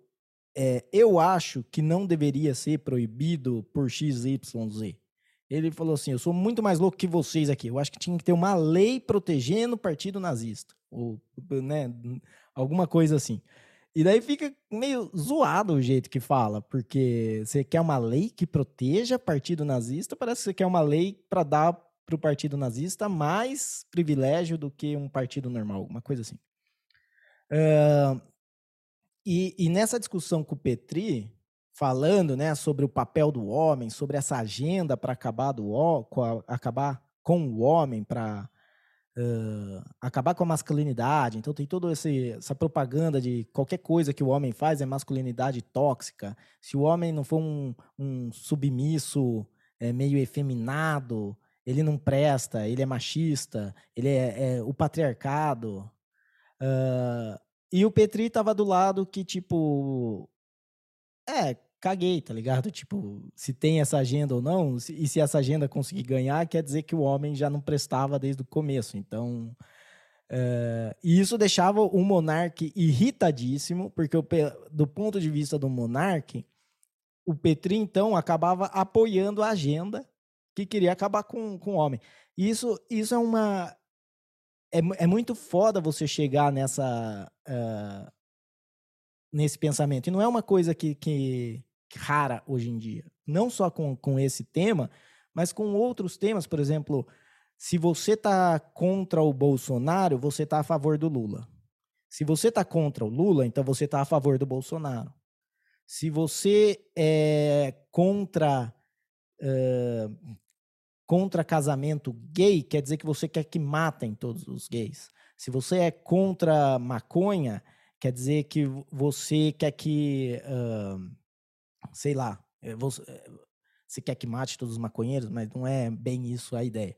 Speaker 1: é, eu acho que não deveria ser proibido por XYZ. Ele falou assim: eu sou muito mais louco que vocês aqui. Eu acho que tinha que ter uma lei protegendo o partido nazista. Ou, né, alguma coisa assim. E daí fica meio zoado o jeito que fala, porque você quer uma lei que proteja partido nazista, parece que você quer uma lei para dar para o partido nazista mais privilégio do que um partido normal, alguma coisa assim. Uh, e, e nessa discussão com o Petri, falando né, sobre o papel do homem, sobre essa agenda para acabar, com acabar com o homem, para uh, acabar com a masculinidade. Então tem toda essa propaganda de qualquer coisa que o homem faz é masculinidade tóxica. Se o homem não for um, um submisso é, meio efeminado, ele não presta, ele é machista, ele é, é o patriarcado. Uh, e o Petri tava do lado que, tipo. É, caguei, tá ligado? Tipo, se tem essa agenda ou não, e se essa agenda conseguir ganhar, quer dizer que o homem já não prestava desde o começo. Então. É, e isso deixava o monarca irritadíssimo, porque do ponto de vista do monarca, o Petri, então, acabava apoiando a agenda que queria acabar com, com o homem. E isso, isso é uma é, é muito foda você chegar nessa. Uh, nesse pensamento. E não é uma coisa que, que, rara hoje em dia. Não só com, com esse tema, mas com outros temas. Por exemplo, se você está contra o Bolsonaro, você está a favor do Lula. Se você está contra o Lula, então você está a favor do Bolsonaro. Se você é contra uh, contra casamento gay, quer dizer que você quer que matem todos os gays. Se você é contra maconha, quer dizer que você quer que, uh, sei lá, eh, você, eh, você, quer que mate todos os maconheiros, mas não é bem isso a ideia.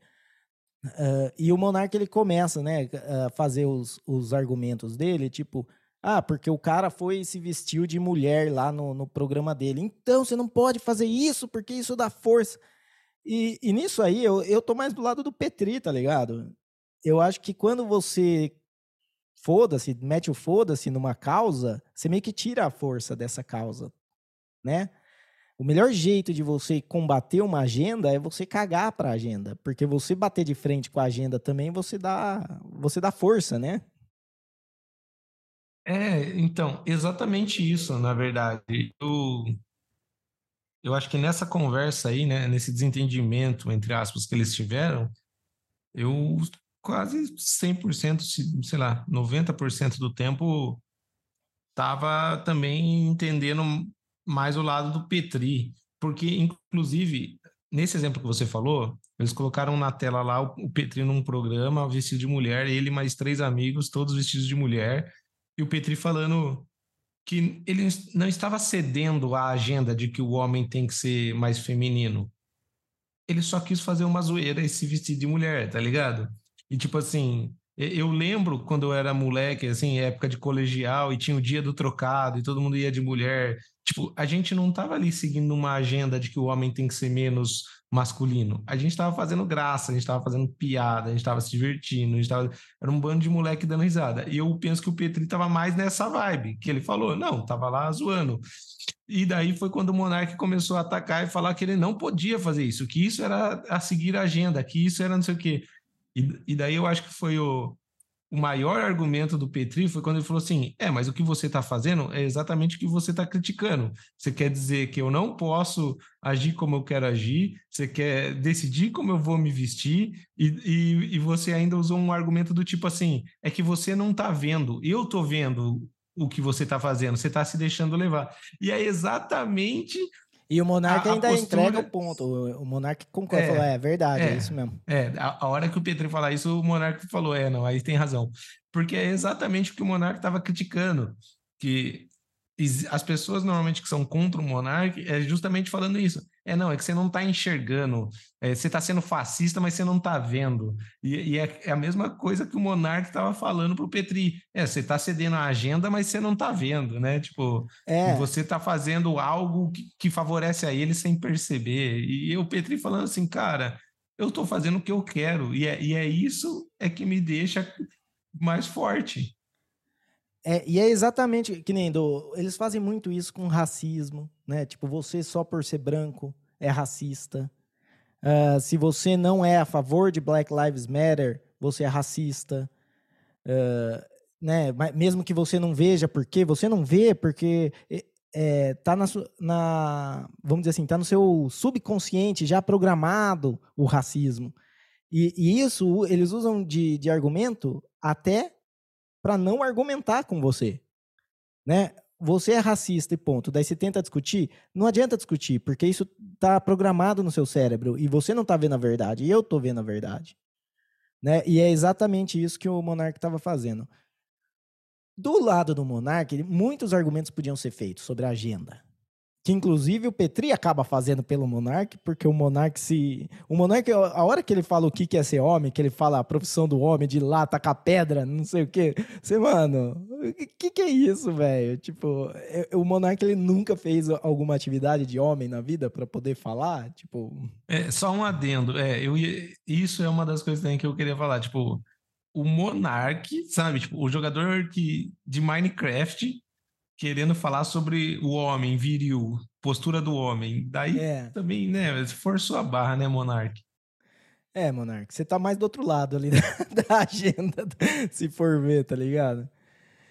Speaker 1: Uh, e o monarca ele começa, né, a fazer os, os argumentos dele, tipo, ah, porque o cara foi e se vestiu de mulher lá no, no programa dele. Então você não pode fazer isso porque isso dá força. E, e nisso aí, eu, eu tô mais do lado do Petri, tá ligado? Eu acho que quando você foda-se, mete o foda-se numa causa, você meio que tira a força dessa causa, né? O melhor jeito de você combater uma agenda é você cagar para a agenda, porque você bater de frente com a agenda também você dá, você dá força, né?
Speaker 2: É, então, exatamente isso, na verdade. Eu, eu acho que nessa conversa aí, né, nesse desentendimento, entre aspas, que eles tiveram, eu quase 100%, sei lá, 90% do tempo estava também entendendo mais o lado do Petri, porque, inclusive, nesse exemplo que você falou, eles colocaram na tela lá o Petri num programa vestido de mulher, ele mais três amigos, todos vestidos de mulher, e o Petri falando que ele não estava cedendo à agenda de que o homem tem que ser mais feminino. Ele só quis fazer uma zoeira e se vestir de mulher, tá ligado? E tipo assim, eu lembro quando eu era moleque, assim, época de colegial, e tinha o dia do trocado, e todo mundo ia de mulher. Tipo, a gente não tava ali seguindo uma agenda de que o homem tem que ser menos masculino. A gente estava fazendo graça, a gente estava fazendo piada, a gente estava se divertindo, a gente tava... era um bando de moleque dando risada. E eu penso que o Petri estava mais nessa vibe, que ele falou, não, tava lá zoando. E daí foi quando o Monark começou a atacar e falar que ele não podia fazer isso, que isso era a seguir a agenda, que isso era não sei o quê. E, e daí eu acho que foi o, o maior argumento do Petri foi quando ele falou assim: é, mas o que você está fazendo é exatamente o que você está criticando. Você quer dizer que eu não posso agir como eu quero agir, você quer decidir como eu vou me vestir, e, e, e você ainda usou um argumento do tipo assim: é que você não está vendo, eu estou vendo o que você está fazendo, você está se deixando levar. E é exatamente
Speaker 1: e o Monarca ainda postura... entrega o ponto. O Monarca concorda, é, falou, é verdade, é, é, isso mesmo.
Speaker 2: É, a, a, hora que o Petri falar isso, o Monarca falou, é, não, aí tem razão. Porque é exatamente o que o Monarca estava criticando, que as pessoas normalmente que são contra o monarca é justamente falando isso. É, não, é que você não está enxergando, é, você está sendo fascista, mas você não está vendo. E, e é, é, a mesma coisa que o monarca estava falando para o Petri. É, você está cedendo a agenda, mas você não está vendo, né? Tipo, é. você está fazendo algo que, que, favorece a ele sem perceber. E o Petri falando assim, cara, eu estou fazendo o que eu quero. E é, e é isso é que me deixa mais forte.
Speaker 1: É, e é exatamente que nem do, eles fazem muito isso com racismo, né? Tipo, você só por ser branco é racista. Uh, se você não é a favor de Black Lives Matter, você é racista. Uh, né? Mesmo que você não veja por quê, você não vê porque é, tá na, na, vamos dizer assim, tá no seu subconsciente já programado o racismo. E, e isso eles usam de, de argumento até para não argumentar com você, né? Você é racista e ponto. Daí você tenta discutir, não adianta discutir, porque isso está programado no seu cérebro e você não está vendo a verdade, e eu estou vendo a verdade. Né? E é exatamente isso que o Monark estava fazendo. Do lado do Monark, muitos argumentos podiam ser feitos sobre a agenda que inclusive o Petri acaba fazendo pelo Monark, porque o Monark se. O Monark, a hora que ele fala o que é ser homem, que ele fala a profissão do homem, de lá tacar pedra, não sei o quê. Você, mano, o que, que é isso, velho? Tipo, é, o Monark ele nunca fez alguma atividade de homem na vida para poder falar? Tipo.
Speaker 2: É, só um adendo. É, eu. Isso é uma das coisas também que eu queria falar. Tipo, o Monark, sabe? Tipo, o jogador que, de Minecraft querendo falar sobre o homem viril, postura do homem. Daí é. também, né, forçou a barra, né, Monark?
Speaker 1: É, Monark, você tá mais do outro lado ali da, da agenda, se for ver, tá ligado?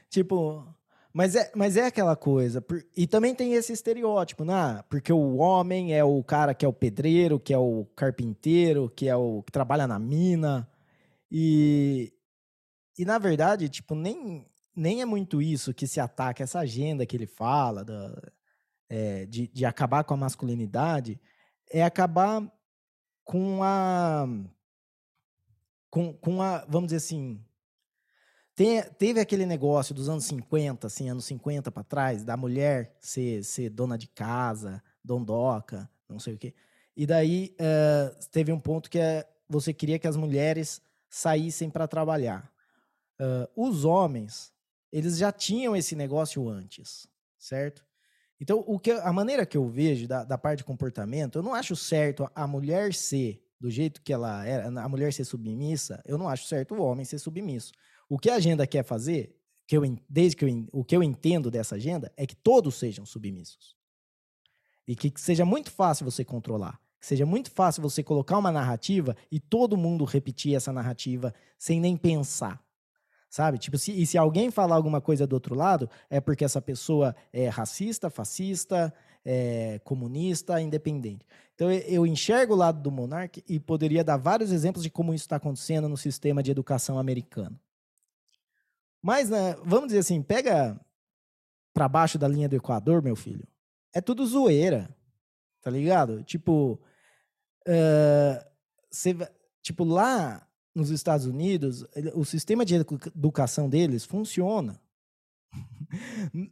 Speaker 1: Tipo, mas é, mas é aquela coisa. Por, e também tem esse estereótipo, né? Porque o homem é o cara que é o pedreiro, que é o carpinteiro, que é o que trabalha na mina. E, e na verdade, tipo, nem nem é muito isso que se ataca, essa agenda que ele fala da, é, de, de acabar com a masculinidade, é acabar com a. Com, com a. Vamos dizer assim. Tem, teve aquele negócio dos anos 50, assim, anos 50 para trás, da mulher ser, ser dona de casa, dondoca, não sei o quê. E daí uh, teve um ponto que é, você queria que as mulheres saíssem para trabalhar. Uh, os homens eles já tinham esse negócio antes, certo? Então, o que, a maneira que eu vejo da, da parte de comportamento, eu não acho certo a mulher ser do jeito que ela era, a mulher ser submissa, eu não acho certo o homem ser submisso. O que a agenda quer fazer, que eu, desde que eu, o que eu entendo dessa agenda, é que todos sejam submissos. E que, que seja muito fácil você controlar. Que seja muito fácil você colocar uma narrativa e todo mundo repetir essa narrativa sem nem pensar. Sabe? Tipo, se, e se alguém falar alguma coisa do outro lado, é porque essa pessoa é racista, fascista, é comunista, independente. Então eu enxergo o lado do monarca e poderia dar vários exemplos de como isso está acontecendo no sistema de educação americano. Mas, né, vamos dizer assim, pega para baixo da linha do Equador, meu filho, é tudo zoeira, tá ligado? Tipo, uh, cê, tipo lá nos Estados Unidos, o sistema de educação deles funciona.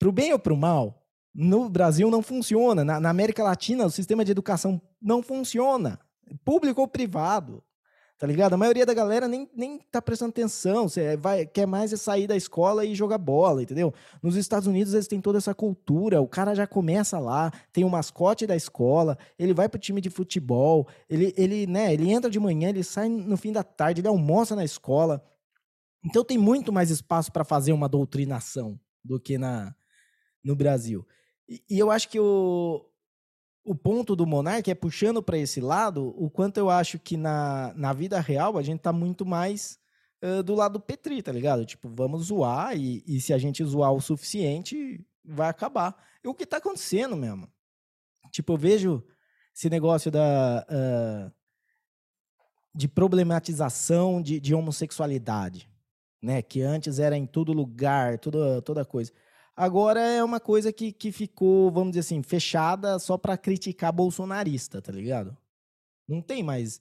Speaker 1: pro bem ou pro mal, no Brasil não funciona. Na, na, América Latina, o sistema de educação não funciona. Público ou privado. Tá ligado? A maioria da galera nem, nem tá prestando atenção. Você vai, quer mais é sair da escola e jogar bola, entendeu? Nos Estados Unidos eles têm toda essa cultura. O cara já começa lá, tem o mascote da escola, ele vai pro time de futebol, ele, ele, né, ele entra de manhã, ele sai no fim da tarde, ele almoça na escola. Então tem muito mais espaço para fazer uma doutrinação do que na, no Brasil. E, e eu acho que o, o ponto do Monark é puxando para esse lado o quanto eu acho que na, na vida real a gente tá muito mais uh, do lado do Petri, tá ligado? Tipo, vamos zoar e, e se a gente zoar o suficiente, vai acabar. E o que tá acontecendo mesmo? Tipo, eu vejo esse negócio da. Uh, de problematização de, de homossexualidade, né? Que antes era em todo lugar, toda, toda coisa. Agora é uma coisa que, que ficou, vamos dizer assim, fechada só para criticar bolsonarista, tá ligado? Não tem mais.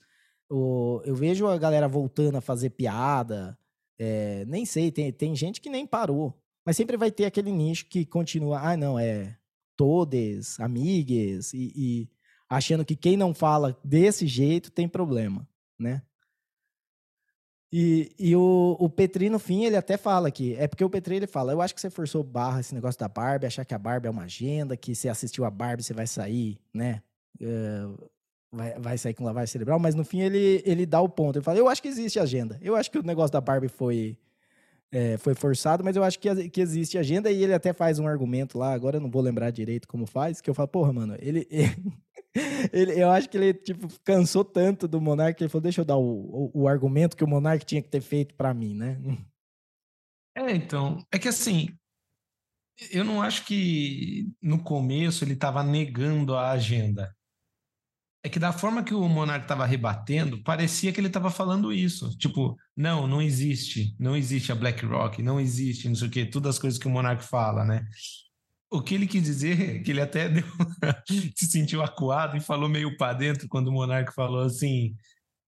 Speaker 1: O, eu vejo a galera voltando a fazer piada. É, nem sei, tem, tem gente que nem parou. Mas sempre vai ter aquele nicho que continua. Ah, não, é todes, amigues, e, e achando que quem não fala desse jeito tem problema, né? E, e o, o Petri, no fim, ele até fala que. É porque o Petri ele fala: Eu acho que você forçou barra esse negócio da Barbie, achar que a Barbie é uma agenda, que você assistiu a Barbie, você vai sair, né? Uh, vai, vai sair com lavagem cerebral, mas no fim ele, ele dá o ponto. Ele fala: Eu acho que existe agenda. Eu acho que o negócio da Barbie foi, é, foi forçado, mas eu acho que, que existe agenda e ele até faz um argumento lá. Agora eu não vou lembrar direito como faz, que eu falo: Porra, mano, ele, ele ele, eu acho que ele, tipo, cansou tanto do Monark que ele falou, deixa eu dar o, o, o argumento que o Monark tinha que ter feito para mim, né?
Speaker 2: É, então, é que assim, eu não acho que no começo ele estava negando a agenda. É que da forma que o Monark estava rebatendo, parecia que ele estava falando isso. Tipo, não, não existe, não existe a BlackRock, não existe, não sei o quê, todas as coisas que o Monark fala, né? O que ele quis dizer é que ele até deu, se sentiu acuado e falou meio para dentro quando o Monarca falou assim: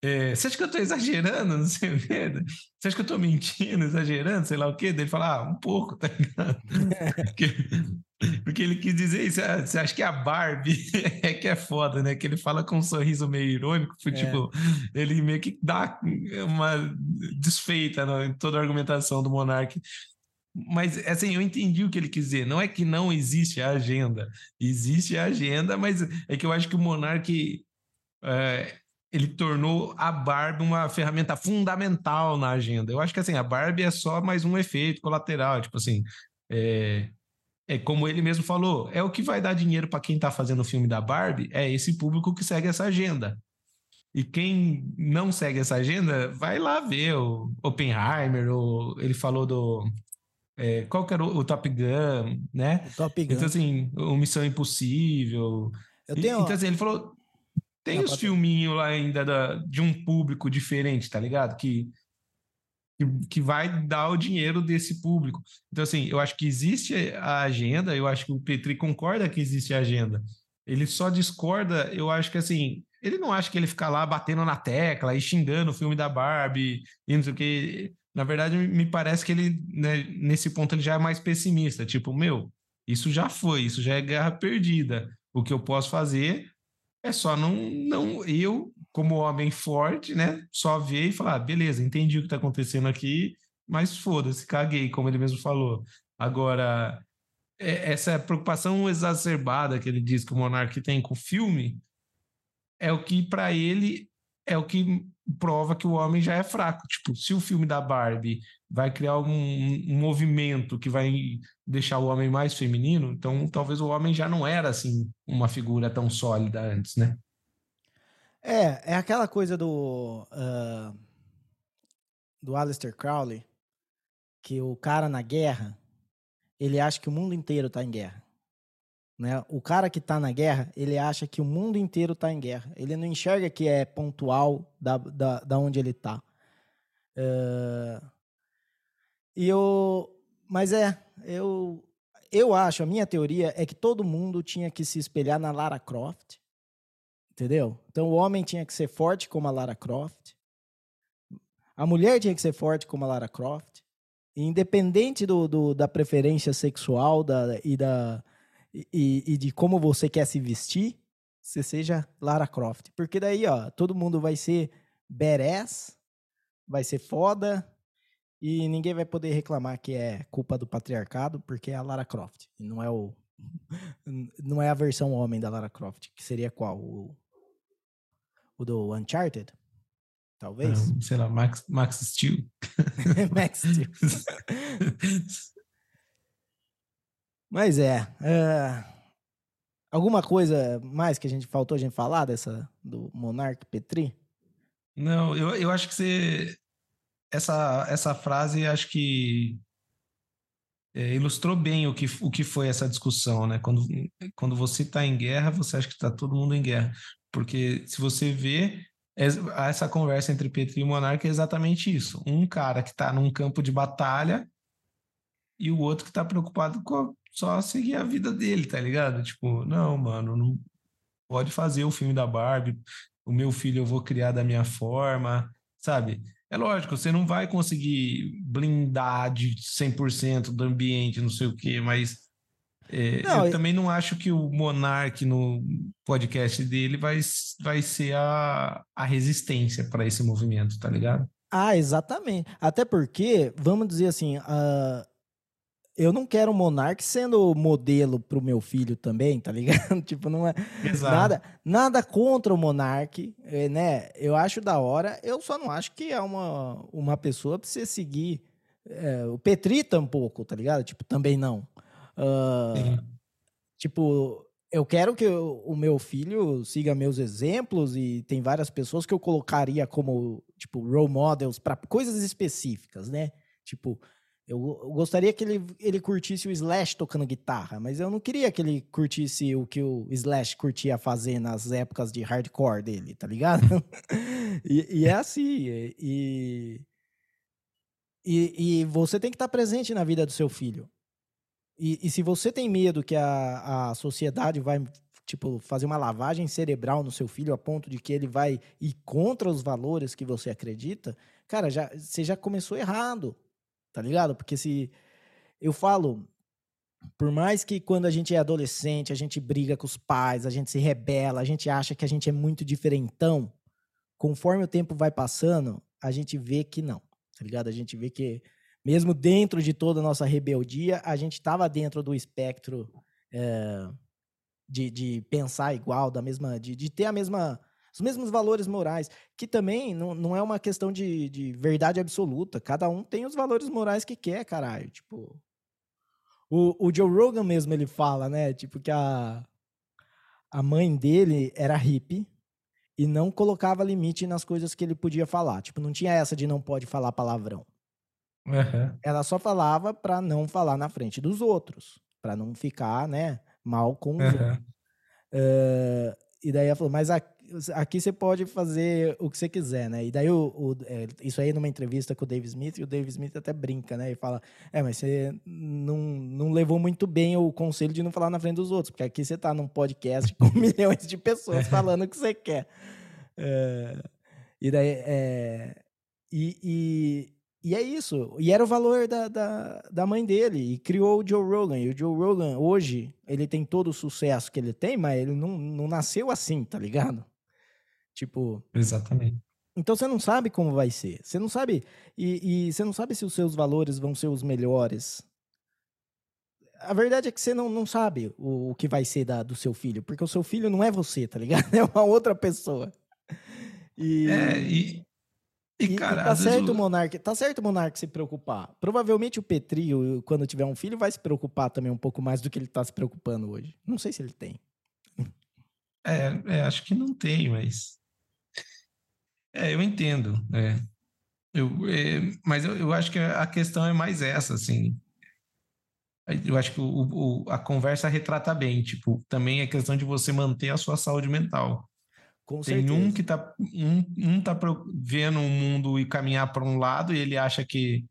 Speaker 2: é, Você acha que eu estou exagerando? Não sei o quê. Você acha que eu estou mentindo, exagerando, sei lá o quê? Daí ele fala: Ah, um pouco, tá ligado? porque, porque ele quis dizer isso. Ah, você acha que a Barbie é que é foda, né? Que ele fala com um sorriso meio irônico, é. tipo, ele meio que dá uma desfeita em toda a argumentação do Monark. Mas, assim, eu entendi o que ele quis dizer. Não é que não existe a agenda. Existe a agenda, mas é que eu acho que o Monark é, ele tornou a Barbie uma ferramenta fundamental na agenda. Eu acho que, assim, a Barbie é só mais um efeito colateral. Tipo assim, é, é como ele mesmo falou, é o que vai dar dinheiro para quem está fazendo o filme da Barbie, é esse público que segue essa agenda. E quem não segue essa agenda, vai lá ver o Oppenheimer, ou ele falou do é, qual que era o, o, Top Gun, né? O
Speaker 1: Top Gun.
Speaker 2: Então, assim, o Missão Impossível. Eu tenho... Então, assim, ele falou, tem os filminhos lá ainda da, de um público diferente, tá ligado? Que, que, que, vai dar o dinheiro desse público. Então, assim, eu acho que existe a agenda, eu acho que o Petri concorda que existe a agenda. Ele só discorda, eu acho que, assim, ele não acha que ele fica lá batendo na tecla e xingando o filme da Barbie e não sei o que. Na verdade, me parece que ele, né, nesse ponto, ele já é mais pessimista. Tipo, meu, isso já foi, isso já é guerra perdida. O que eu posso fazer é só não, não eu, como homem forte, né, só ver e falar, ah, beleza, entendi o que está acontecendo aqui, mas foda-se, caguei, como ele mesmo falou. Agora, é, essa preocupação exacerbada que ele diz que o Monark tem com o filme é o que, para ele, é o que prova que o homem já é fraco. Tipo, se o filme da Barbie vai criar um, um movimento que vai deixar o homem mais feminino, então talvez o homem já não era assim uma figura tão sólida antes, né?
Speaker 1: É, é aquela coisa do uh, do Aleister Crowley que o cara na guerra ele acha que o mundo inteiro está em guerra. Né? O cara que está na guerra, ele acha que o mundo inteiro está em guerra. Ele não enxerga que é pontual da, da, da onde ele está. Uh, e eu, mas é, eu, eu acho, a minha teoria é que todo mundo tinha que se espelhar na Lara Croft, entendeu? Então o homem tinha que ser forte como a Lara Croft, a mulher tinha que ser forte como a Lara Croft, independente do, do da preferência sexual da, e da e, e de como você quer se vestir, você seja Lara Croft. Porque daí, ó, todo mundo vai ser badass, vai ser foda, e ninguém vai poder reclamar que é culpa do patriarcado, porque é a Lara Croft. E não é o. Não é a versão homem da Lara Croft, que seria qual? O, o do Uncharted? Talvez?
Speaker 2: Não, sei lá, Max, Max Steel.
Speaker 1: Max Steel. Mas é, é, Alguma coisa mais que a gente faltou a gente falar dessa do Monarque Petri?
Speaker 2: Não, eu, eu acho que você. Essa, essa frase acho que é, ilustrou bem o que, o que foi essa discussão, né? Quando, quando você está em guerra, você acha que está todo mundo em guerra. Porque se você vê, é, essa conversa entre Petri e Monarca é exatamente isso. Um cara que está num campo de batalha e o outro que está preocupado com só seguir a vida dele, tá ligado? Tipo, não, mano, não pode fazer o filme da Barbie, o meu filho eu vou criar da minha forma, sabe? É lógico, você não vai conseguir blindar de 100% do ambiente, não sei o quê, mas é, não, eu, também não acho que o Monark no podcast dele vai, vai ser a, a resistência para esse movimento, tá ligado?
Speaker 1: Ah, exatamente. Até porque, vamos dizer assim, uh, eu não quero um monarca sendo modelo pro meu filho também, tá ligado? tipo, não é Exato. nada, nada contra o monarca, é, né? Eu acho da hora, eu só não acho que é uma, uma pessoa pra você seguir. É, o Petri tampouco, tá ligado? Tipo, também não. Uh, tipo, eu quero que eu, o meu filho siga meus exemplos e tem várias pessoas que eu colocaria como, tipo, role models para coisas específicas, né? Tipo, eu, eu, gostaria que ele, ele curtisse o Slash tocando guitarra, mas eu não queria que ele curtisse o que o Slash curtia fazer nas épocas de hardcore dele, tá ligado? e, e, é assim. E, e, e, você tem que estar presente na vida do seu filho. E, e se você tem medo que a, a sociedade vai tipo, fazer uma lavagem cerebral no seu filho a ponto de que ele vai ir contra os valores que você acredita, cara, já, você já começou errado tá ligado? Porque se eu falo, por mais que quando a gente é adolescente, a gente briga com os pais, a gente se rebela, a gente acha que a gente é muito diferentão, conforme o tempo vai passando, a gente vê que não, tá ligado? A gente vê que mesmo dentro de toda a nossa rebeldia, a gente estava dentro do espectro é, de, de pensar igual, da mesma, de, de ter a mesma os mesmos valores morais, que também não, não é uma questão de, de verdade absoluta. Cada um tem os valores morais que quer, caralho. Tipo, o, o Joe Rogan mesmo, ele fala, né? Tipo, que a, a mãe dele era hippie e não colocava limite nas coisas que ele podia falar. Tipo, não tinha essa de não pode falar palavrão. Uhum. Ela só falava para não falar na frente dos outros, para não ficar, né, mal com os uhum. outros. Uh, e daí ela falou, mas a, aqui você pode fazer o que você quiser, né? E daí o, o é, isso aí numa entrevista com o Dave Smith, e o Dave Smith até brinca, né? E fala: É, mas você não, não levou muito bem o conselho de não falar na frente dos outros, porque aqui você tá num podcast com milhões de pessoas falando o que você quer. É, e daí. É, e, e, e, é isso. E era o valor da, da, da mãe dele. E criou o Joe Rogan. E o Joe Rogan, hoje, ele tem todo o sucesso que ele tem, mas ele não, não nasceu assim, tá ligado? Tipo.
Speaker 2: Exatamente.
Speaker 1: Então você não sabe como vai ser. Você não sabe. E, e, você não sabe se os seus valores vão ser os melhores. A verdade é que você não, não sabe o, o que vai ser da, do seu filho, porque o seu filho não é você, tá ligado? É uma outra pessoa.
Speaker 2: E... É, e,
Speaker 1: E, e, cara, e tá certo o Monark, tá certo o Monark se preocupar. Provavelmente o Petri, quando tiver um filho, vai se preocupar também um pouco mais do que ele tá se preocupando hoje. Não sei se ele tem.
Speaker 2: É, é acho que não tem, mas é, eu entendo. É. Eu, é, mas eu, eu acho que a questão é mais essa, assim. Eu acho que o, o, a conversa retrata bem, tipo, também é questão de você manter a sua saúde mental. Com Tem certeza. um que tá, um, um tá vendo o mundo e caminhar para um lado e ele acha que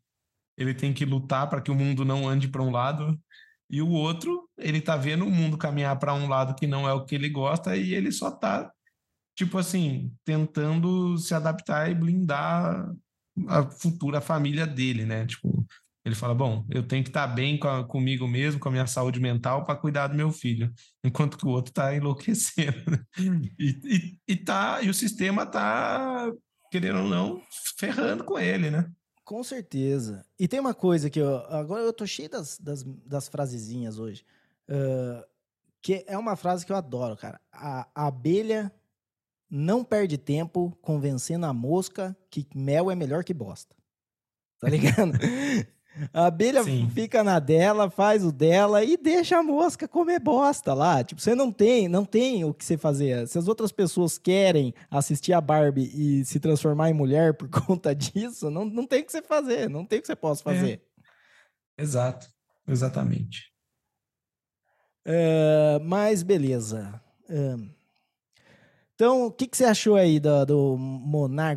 Speaker 2: ele tem que lutar para que o mundo não ande para um lado, e o outro, ele tá vendo o mundo caminhar para um lado que não é o que ele gosta e ele só tá tipo assim, tentando se adaptar e blindar a futura família dele, né? Tipo, ele fala: Bom, eu tenho que estar tá bem com a, comigo mesmo, com a minha saúde mental, para cuidar do meu filho, enquanto que o outro está enlouquecendo. E, e, e, tá, e o sistema está, querendo ou não, ferrando com ele, né?
Speaker 1: Com certeza. E tem uma coisa que eu, agora eu tô cheio das, das, das frasezinhas hoje, uh, que é uma frase que eu adoro, cara. A, a abelha não perde tempo convencendo a mosca que mel é melhor que bosta. Tá ligado? A abelha Sim. fica na dela, faz o dela e deixa a mosca comer bosta lá. Tipo, você não tem, não tem o que você fazer. Se as outras pessoas querem assistir a Barbie e se transformar em mulher por conta disso, não, não tem o que você fazer, não tem o que você possa fazer.
Speaker 2: É. Exato, exatamente.
Speaker 1: Uh, mas beleza. Uh, então, o que, que você achou aí do, do?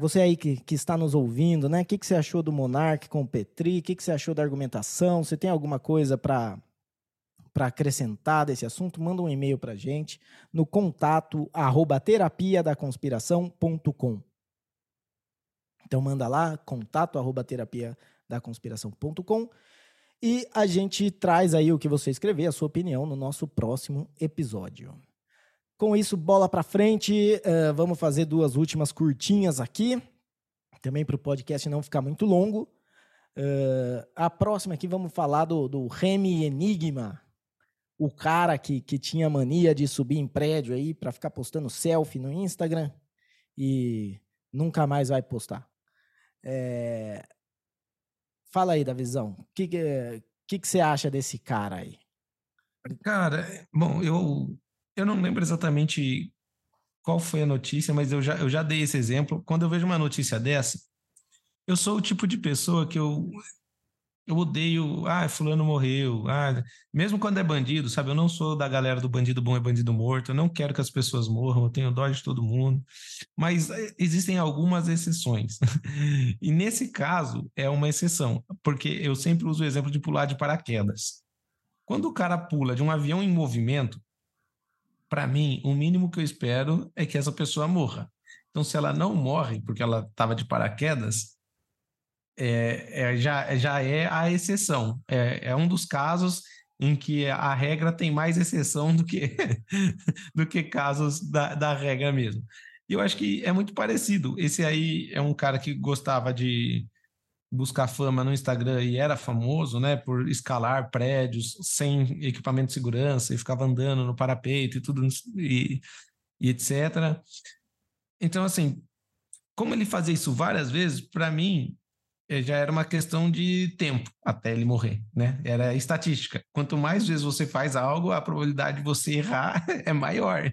Speaker 1: Você aí que, que está nos ouvindo, né? O que, que você achou do Monark com o Petri? O que, que você achou da argumentação? Você tem alguma coisa para para acrescentar desse assunto? Manda um e-mail para gente no contato arroba terapia da conspiração.com. Então manda lá, contato arroba terapia da conspiração.com e a gente traz aí o que você escrever, a sua opinião, no nosso próximo episódio. Com isso, bola para frente. Uh, vamos fazer duas últimas curtinhas aqui, também para o podcast não ficar muito longo. Uh, a próxima aqui vamos falar do, do Remy Enigma, o cara que, que tinha mania de subir em prédio aí para ficar postando selfie no Instagram e nunca mais vai postar. É... Fala aí, da visão. O que, que, que você acha desse cara aí?
Speaker 2: Cara, bom, eu eu não lembro exatamente qual foi a notícia, mas eu já, eu já dei esse exemplo. Quando eu vejo uma notícia dessa, eu sou o tipo de pessoa que eu, eu odeio, ah, fulano morreu, ah, mesmo quando é bandido, sabe? Eu não sou da galera do bandido bom é bandido morto, eu não quero que as pessoas morram, eu tenho dó de todo mundo, mas eh, existem algumas exceções. e nesse caso é uma exceção, porque eu sempre uso o exemplo de pular de paraquedas. Quando o cara pula de um avião em movimento, para mim, o mínimo que eu espero é que essa pessoa morra. Então, se ela não morre porque ela estava de paraquedas, é, é, já, já é a exceção. É, é um dos casos em que a regra tem mais exceção do que, do que casos da, da regra mesmo. E eu acho que é muito parecido. Esse aí é um cara que gostava de, buscar fama no Instagram e era famoso, né, por escalar prédios sem equipamento de segurança e ficava andando no parapeito e tudo e, e etc. Então, assim, como ele fazia isso várias vezes, para mim eh, já era uma questão de tempo até ele morrer, né? Era estatística. Quanto mais vezes você faz algo, a probabilidade de você errar é maior,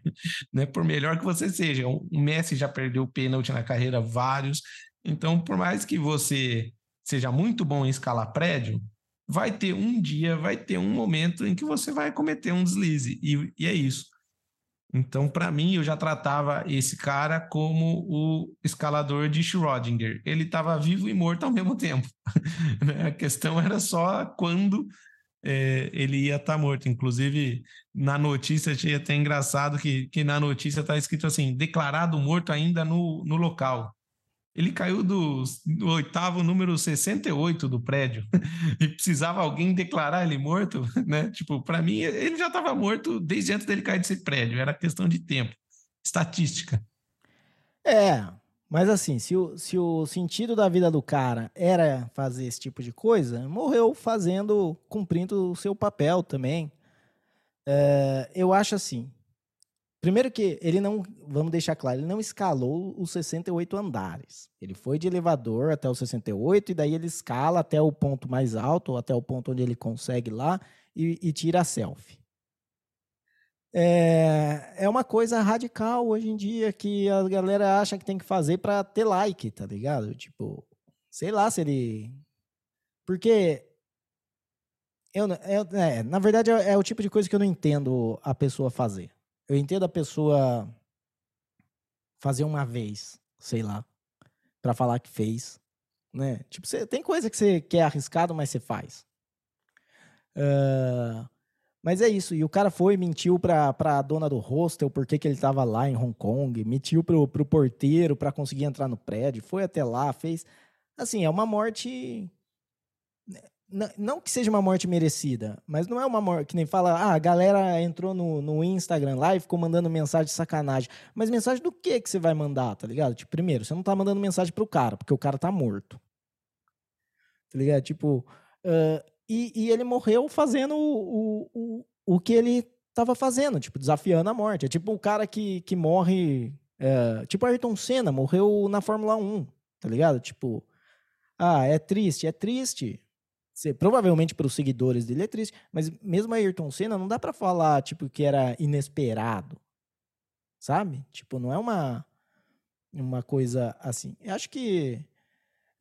Speaker 2: né? Por melhor que você seja. O Messi já perdeu pênalti na carreira vários. Então, por mais que você seja muito bom em escalar prédio, vai ter um dia, vai ter um momento em que você vai cometer um deslize. E, e é isso. Então, para mim, eu já tratava esse cara como o escalador de Schrödinger. Ele estava vivo e morto ao mesmo tempo. Né? a questão era só quando é, ele ia estar tá morto. Inclusive, na notícia, achei até engraçado que, que na notícia está escrito assim: declarado morto ainda no, no local. Ele caiu do, do, oitavo número 68 do prédio e precisava alguém declarar ele morto, né? Tipo, para mim, ele já estava morto desde antes dele cair desse prédio. Era questão de tempo, estatística.
Speaker 1: É, mas assim, se o, se o sentido da vida do cara era fazer esse tipo de coisa, morreu fazendo, cumprindo o seu papel também. É, eu acho assim, Primeiro que ele não, vamos deixar claro, ele não escalou os 68 andares. Ele foi de elevador até o 68 e daí ele escala até o ponto mais alto, até o ponto onde ele consegue lá e, e tira a selfie. É, é uma coisa radical hoje em dia que a galera acha que tem que fazer para ter like, tá ligado? Tipo, sei lá se ele. Porque. Eu, eu é, na verdade, é, é o tipo de coisa que eu não entendo a pessoa fazer. Eu entendo a pessoa fazer uma vez, sei lá, para falar que fez, né? Tipo, você, tem coisa que você quer arriscado, mas você faz. Uh, mas é isso. E o cara foi, mentiu pra, pra dona do hostel porque que ele tava lá em Hong Kong, mentiu pro, pro porteiro para conseguir entrar no prédio, foi até lá, fez. Assim, é uma morte. Não que seja uma morte merecida, mas não é uma morte que nem fala, ah, a galera entrou no, no Instagram lá e ficou mandando mensagem de sacanagem. Mas mensagem do que que você vai mandar, tá ligado? Tipo, primeiro, você não tá mandando mensagem pro cara, porque o cara tá morto. Tá ligado? Tipo, uh, e, e ele morreu fazendo o, o, o que ele estava fazendo, tipo, desafiando a morte. É tipo o cara que, que morre. Tipo Ayrton Senna, morreu na Fórmula 1, tá ligado? Tipo, ah, é triste, é triste. Provavelmente para os seguidores dele é triste, mas mesmo Ayrton Senna não dá para falar, tipo, que era inesperado. Sabe? Tipo, não é uma, uma coisa assim. Eu acho que.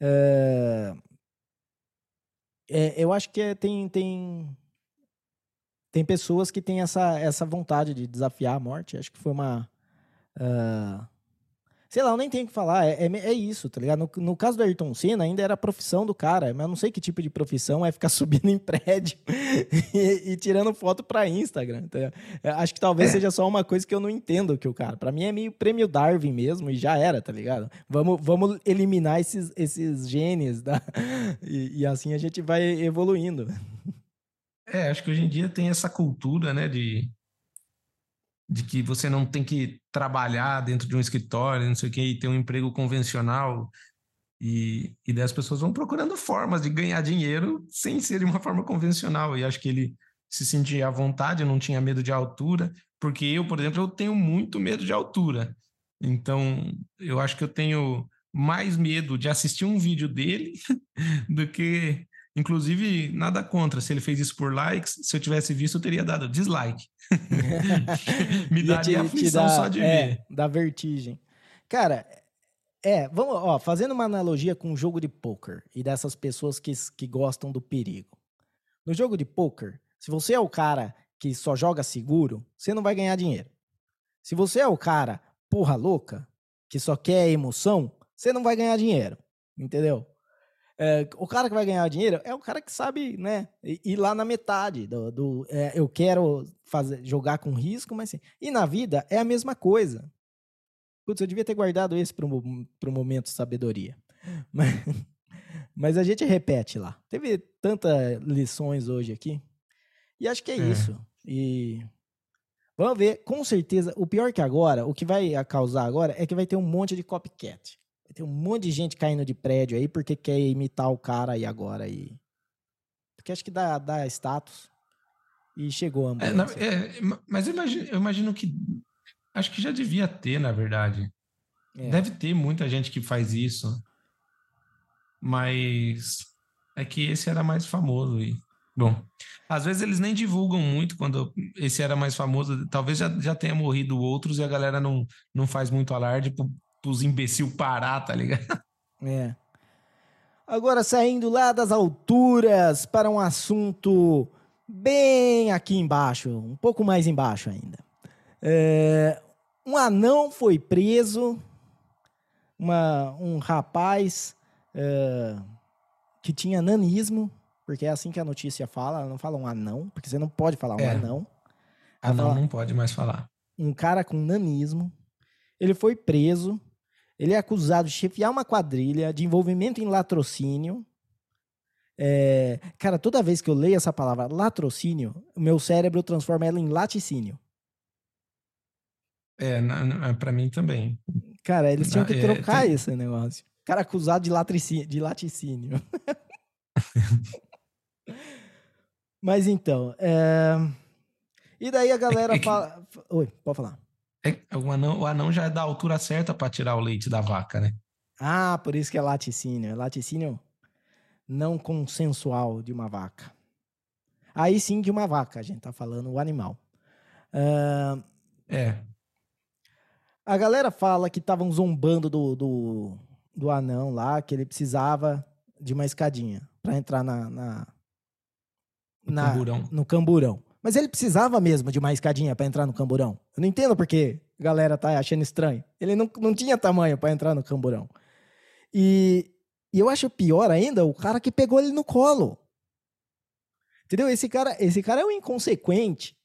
Speaker 1: É, é, eu acho que é, tem, tem, tem pessoas que têm essa, essa vontade de desafiar a morte. Acho que foi uma. Uh, sei lá, eu nem tenho o que falar. É, é, é, isso, tá ligado? No, no caso do Ayrton Senna, ainda era a profissão do cara. Mas eu não sei que tipo de profissão é ficar subindo em prédio e, e, tirando foto pra Instagram. Tá acho que talvez é. seja só uma coisa que eu não entendo que o cara. Pra mim é meio prêmio Darwin mesmo e já era, tá ligado? Vamos, vamos eliminar esses, esses genes da... e, e assim a gente vai evoluindo.
Speaker 2: É, acho que hoje em dia tem essa cultura, né, de de que você não tem que trabalhar dentro de um escritório, não sei o que, e ter um emprego convencional. E, e daí as pessoas vão procurando formas de ganhar dinheiro sem ser de uma forma convencional. E acho que ele se sentia à vontade, não tinha medo de altura, porque eu, por exemplo, eu tenho muito medo de altura. Então, eu acho que eu tenho mais medo de assistir um vídeo dele do que Inclusive, nada contra. Se ele fez isso por likes, se eu tivesse visto, eu teria dado dislike. Me daria te, aflição
Speaker 1: te dá,
Speaker 2: só de
Speaker 1: é,
Speaker 2: ver.
Speaker 1: Dá vertigem. Cara, é, vamos, ó, fazendo uma analogia com o jogo de poker e dessas pessoas que, que gostam do perigo. No jogo de poker, se você é o cara que só joga seguro, você não vai ganhar dinheiro. Se você é o cara porra louca, que só quer emoção, você não vai ganhar dinheiro. Entendeu? É, o cara que vai ganhar dinheiro é o cara que sabe, né, ir lá na metade do, do é, eu quero fazer, jogar com risco, mas sim. E na vida é a mesma coisa. Putz, eu devia ter guardado esse para o momento sabedoria. Mas, mas a gente repete lá. Teve tantas lições hoje aqui. E acho que é, é. isso. E vamos ver, com certeza, o pior que agora, o que vai causar agora é que vai ter um monte de copycat. Tem um monte de gente caindo de prédio aí porque quer imitar o cara aí agora. E... Porque acho que dá, dá status. E chegou a
Speaker 2: é, é, mas eu imagino, eu imagino, que. Acho que já devia ter, na verdade. É. Deve ter muita gente que faz isso. Mas é que esse era mais famoso. E, bom, às vezes eles nem divulgam muito quando esse era mais famoso. Talvez já, já tenha morrido outros e a galera não, não faz muito alarde pros imbecil parar, tá ligado?
Speaker 1: É. Agora saindo lá das alturas para um assunto bem aqui embaixo, um pouco mais embaixo ainda. É, um anão foi preso, uma, um rapaz é, que tinha nanismo, porque é assim que a notícia fala, não fala um anão, porque você não pode falar um é. anão.
Speaker 2: Anão não pode mais falar.
Speaker 1: Um cara com nanismo, ele foi preso ele é acusado de chefiar uma quadrilha, de envolvimento em latrocínio. É, cara, toda vez que eu leio essa palavra latrocínio, o meu cérebro transforma ela em laticínio.
Speaker 2: É, para mim também.
Speaker 1: Cara, eles tinham que é, trocar é, esse negócio. Cara acusado de, latricínio, de laticínio. Mas então. É... E daí a galera é que... fala. Oi, pode falar.
Speaker 2: É, o, anão, o anão já é da altura certa para tirar o leite da vaca, né?
Speaker 1: Ah, por isso que é laticínio. É laticínio não consensual de uma vaca. Aí sim de uma vaca, a gente tá falando o animal. Uh,
Speaker 2: é.
Speaker 1: A galera fala que estavam zombando do, do, do, anão lá, que ele precisava de uma escadinha para entrar na, na,
Speaker 2: na, camburão.
Speaker 1: no camburão. Mas ele precisava mesmo de uma escadinha para entrar no camburão. Eu não entendo porque a galera tá achando estranho. Ele não, não tinha tamanho para entrar no camburão. E, e eu acho pior ainda o cara que pegou ele no colo. Entendeu? Esse cara, esse cara é um inconsequente,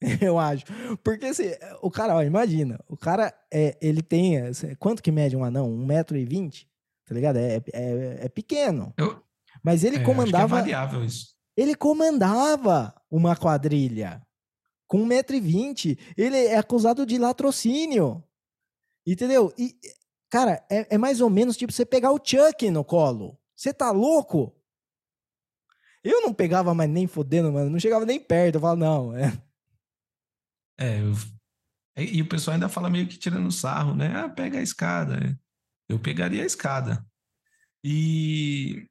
Speaker 1: eu acho. Porque se, o cara, ó, imagina, o cara, é, ele tem, é, quanto que mede um anão? Um metro e vinte? Tá ligado? É, é, é pequeno. Eu, Mas ele comandava...
Speaker 2: é variável isso.
Speaker 1: Ele comandava uma quadrilha com 1,20m. Ele é acusado de latrocínio. Entendeu? E, cara, é, é mais ou menos tipo você pegar o Chuck no colo. Você tá louco? Eu não pegava mais nem fodendo, mano. Não chegava nem perto. Eu falava, não, é.
Speaker 2: É, eu... e o pessoal ainda fala meio que tirando sarro, né? Ah, pega a escada. Eu pegaria a escada. E.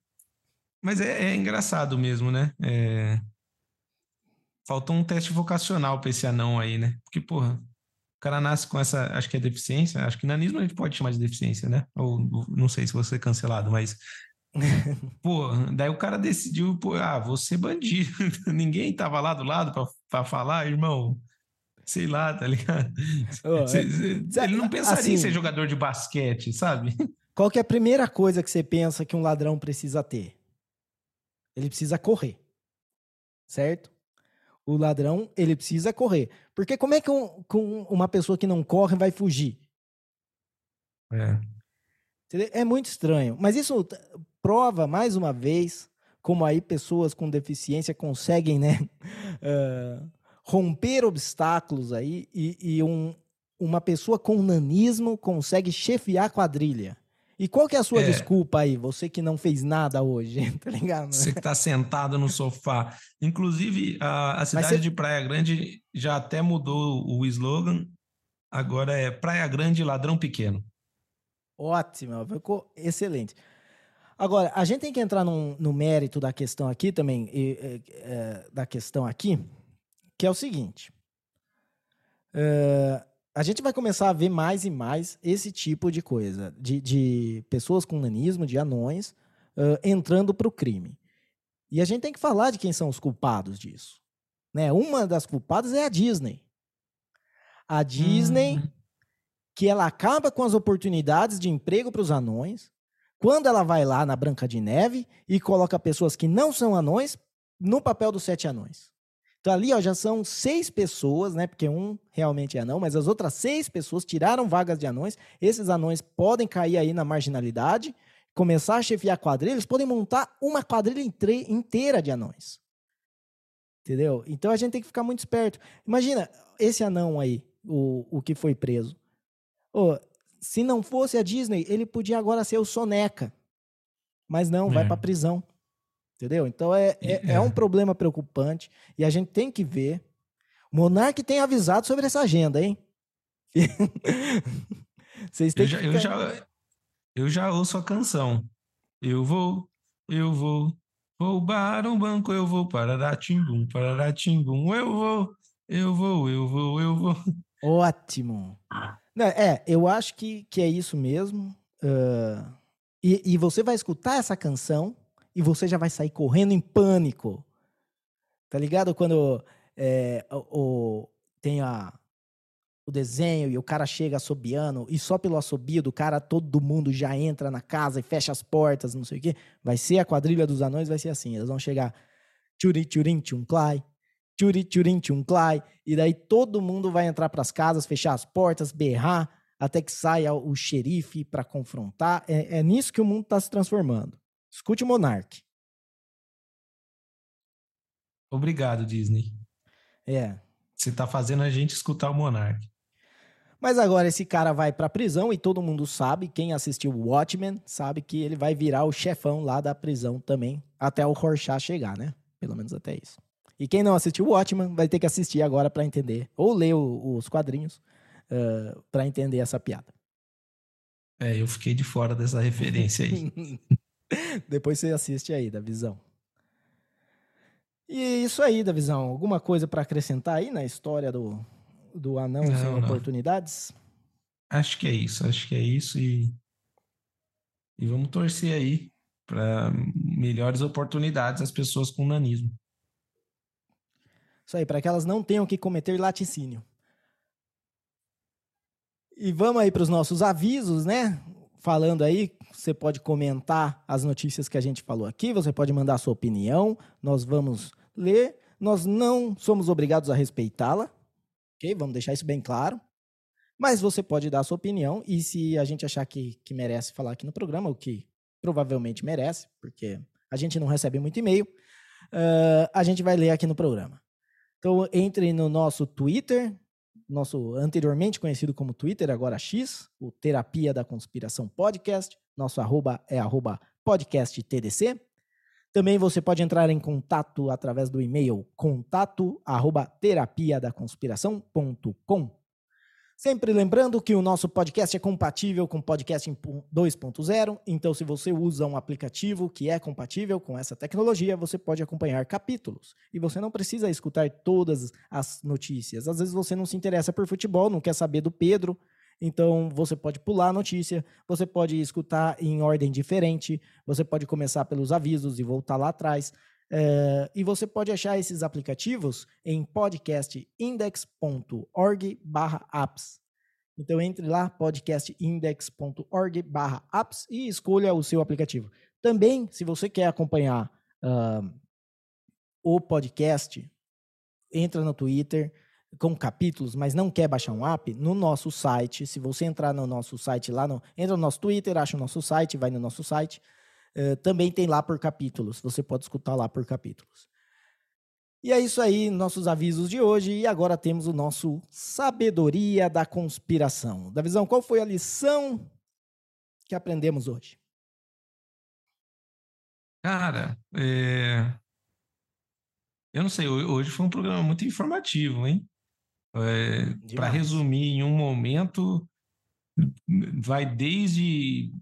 Speaker 2: Mas é, é engraçado mesmo, né? É... Faltou um teste vocacional para esse anão aí, né? Porque, porra, o cara nasce com essa, acho que é deficiência, acho que nanismo a gente pode chamar de deficiência, né? Ou não sei se você é cancelado, mas Pô, daí o cara decidiu, pô, ah, você bandido. Ninguém tava lá do lado para falar, irmão. Sei lá, tá ligado? Oh, cê, cê, ele não pensaria assim, em ser jogador de basquete, sabe?
Speaker 1: Qual que é a primeira coisa que você pensa que um ladrão precisa ter? Ele precisa correr. Certo? O ladrão, ele precisa correr. Porque como é que um, uma pessoa que não corre vai fugir?
Speaker 2: É.
Speaker 1: É muito estranho. Mas isso prova, mais uma vez, como aí pessoas com deficiência conseguem né, uh, romper obstáculos aí e, e um, uma pessoa com nanismo consegue chefiar a quadrilha. E qual que é a sua é, desculpa aí? Você que não fez nada hoje, tá ligado?
Speaker 2: Você que tá sentado no sofá. Inclusive, a, a cidade você... de Praia Grande já até mudou o slogan. Agora é Praia Grande Ladrão Pequeno.
Speaker 1: Ótimo, ficou excelente. Agora, a gente tem que entrar num, no mérito da questão aqui também, e, e, é, da questão aqui, que é o seguinte. É, a gente vai começar a ver mais e mais esse tipo de coisa, de, de pessoas com nanismo, de anões, uh, entrando para o crime. E a gente tem que falar de quem são os culpados disso. Né? Uma das culpadas é a Disney. A Disney, hum. que ela acaba com as oportunidades de emprego para os anões, quando ela vai lá na Branca de Neve e coloca pessoas que não são anões no papel dos sete anões. Então ali ó, já são seis pessoas, né? Porque um realmente é anão, mas as outras seis pessoas tiraram vagas de anões. Esses anões podem cair aí na marginalidade, começar a chefiar quadrilha, eles podem montar uma quadrilha inteira de anões. Entendeu? Então a gente tem que ficar muito esperto. Imagina esse anão aí, o, o que foi preso. Oh, se não fosse a Disney, ele podia agora ser o Soneca. Mas não, é. vai para prisão. Entendeu? Então é, é, é, um problema preocupante e a gente tem que ver. O Monark tem avisado sobre essa agenda, hein?
Speaker 2: Vocês têm eu, já, que ficar... eu, já, eu já ouço a canção. Eu vou, eu vou roubar um banco, eu vou para Timbum, para Timbum, eu vou, eu vou, eu vou, eu vou.
Speaker 1: Ótimo. É, eu acho que, que é isso mesmo. Uh, e, e você vai escutar essa canção e você já vai sair correndo em pânico. Tá ligado? Quando é, o, o, tem a, o desenho e o cara chega assobiando e só pelo assobio do cara todo mundo já entra na casa e fecha as portas, não sei o quê. Vai ser a quadrilha dos anões, vai ser assim. Eles vão chegar tchuri tchurim tchum clai, tchuri tchurim tchum clai, e daí todo mundo vai entrar para as casas, fechar as portas, berrar, até que saia o xerife para confrontar. É, é, nisso que o mundo está se transformando. Escute o Monark.
Speaker 2: Obrigado, Disney.
Speaker 1: É.
Speaker 2: Você está fazendo a gente escutar o Monark.
Speaker 1: Mas agora esse cara vai para prisão e todo mundo sabe, quem assistiu Watchmen sabe que ele vai virar o chefão lá da prisão também, até o Rorschach chegar, né? Pelo menos até isso. E quem não assistiu o Watchmen vai ter que assistir agora para entender, ou ler o, os quadrinhos, uh, para entender essa piada.
Speaker 2: É, eu fiquei de fora dessa referência aí.
Speaker 1: Depois você assiste aí, da visão. E é isso aí, da visão. Alguma coisa para acrescentar aí na história do, do anão não, sem não. oportunidades?
Speaker 2: Acho que é isso, acho que é isso e, e vamos torcer aí para melhores oportunidades às pessoas com nanismo.
Speaker 1: Isso aí, para que elas não tenham que cometer laticínio. E vamos aí para os nossos avisos, né? Falando aí, você pode comentar as notícias que a gente falou aqui, você pode mandar a sua opinião, nós vamos ler. Nós não somos obrigados a respeitá-la, ok? Vamos deixar isso bem claro. Mas você pode dar a sua opinião e se a gente achar que, que merece falar aqui no programa, o que provavelmente merece, porque a gente não recebe muito e-mail, uh, a gente vai ler aqui no programa. Então, entre no nosso Twitter, nosso anteriormente conhecido como Twitter, agora X, o Terapia da Conspiração Podcast. Nosso arroba é arroba podcasttdc. Também você pode entrar em contato através do e-mail contato arroba terapia da conspiração.com. Sempre lembrando que o nosso podcast é compatível com podcast 2.0, então se você usa um aplicativo que é compatível com essa tecnologia, você pode acompanhar capítulos. E você não precisa escutar todas as notícias. Às vezes você não se interessa por futebol, não quer saber do Pedro, então você pode pular a notícia, você pode escutar em ordem diferente, você pode começar pelos avisos e voltar lá atrás. Uh, e você pode achar esses aplicativos em podcastindex.org/apps. Então entre lá, podcastindex.org/apps e escolha o seu aplicativo. Também, se você quer acompanhar uh, o podcast, entra no Twitter com capítulos, mas não quer baixar um app, no nosso site, se você entrar no nosso site lá, no, entra no nosso Twitter, acha o nosso site, vai no nosso site, Uh, também tem lá por capítulos. Você pode escutar lá por capítulos. E é isso aí, nossos avisos de hoje. E agora temos o nosso Sabedoria da Conspiração. Da visão, qual foi a lição que aprendemos hoje?
Speaker 2: Cara, é... eu não sei, hoje foi um programa muito informativo, hein? É, Para resumir em um momento, vai desde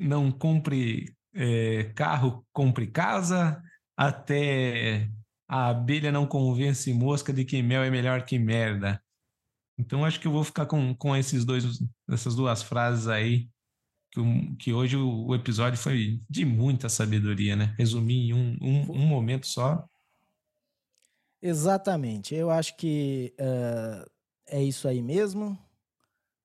Speaker 2: não compre é, carro compre casa, até a abelha não convence mosca de que mel é melhor que merda. Então acho que eu vou ficar com, com esses dois, essas duas frases aí, que, que hoje o, o episódio foi de muita sabedoria, né? Resumir em um, um, um momento só.
Speaker 1: Exatamente. Eu acho que uh, é isso aí mesmo.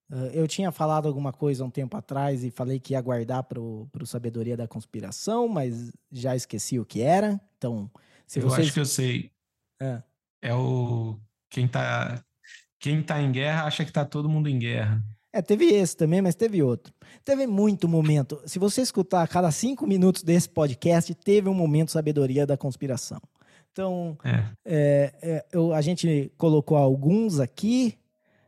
Speaker 1: Uh, eu tinha falado alguma coisa um tempo atrás e falei que ia guardar para o Sabedoria da Conspiração, mas já esqueci o que era. Então, se
Speaker 2: eu
Speaker 1: vocês...
Speaker 2: acho que eu sei. É, é o quem tá quem tá em guerra acha que tá todo mundo em guerra.
Speaker 1: É, teve esse também, mas teve outro. Teve muito momento. Se você escutar a cada cinco minutos desse podcast, teve um momento sabedoria da conspiração. Então, é. É, é, eu, a gente colocou alguns aqui.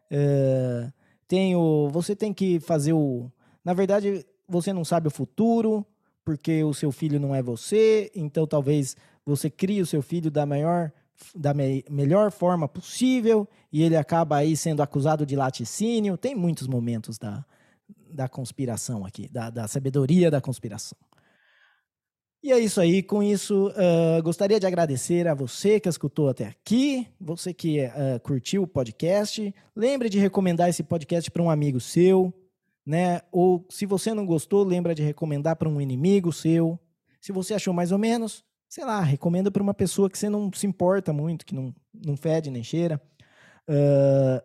Speaker 1: É, tem o, você tem que fazer o. Na verdade, você não sabe o futuro, porque o seu filho não é você, então talvez você crie o seu filho da maior da me, melhor forma possível e ele acaba aí sendo acusado de laticínio. Tem muitos momentos da, da conspiração aqui, da, da sabedoria da conspiração. E é isso aí. Com isso, uh, gostaria de agradecer a você que escutou até aqui, você que uh, curtiu o podcast. Lembre de recomendar esse podcast para um amigo seu, né? Ou se você não gostou, lembra de recomendar para um inimigo seu. Se você achou mais ou menos, sei lá, recomenda para uma pessoa que você não se importa muito, que não, não fede nem cheira. Uh,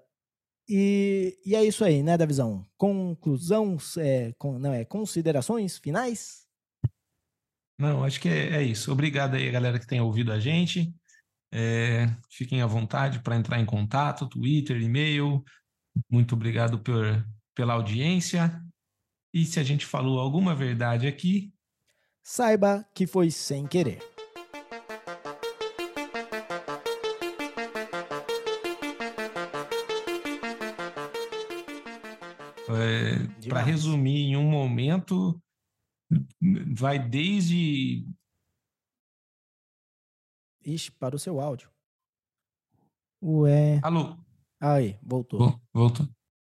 Speaker 1: e, e, é isso aí, né, Davizão? Conclusão, é, com, não, é considerações finais?
Speaker 2: Não, acho que é, é isso. Obrigado aí, galera que tem ouvido a gente. É, fiquem à vontade para entrar em contato, Twitter, e-mail. Muito obrigado por, pela audiência. E se a gente falou alguma verdade aqui,
Speaker 1: saiba que foi sem querer.
Speaker 2: É, para resumir em um momento, vai desde.
Speaker 1: Ixi, para o seu áudio. Ué.
Speaker 2: Alô?
Speaker 1: Aí, voltou.
Speaker 2: Voltou.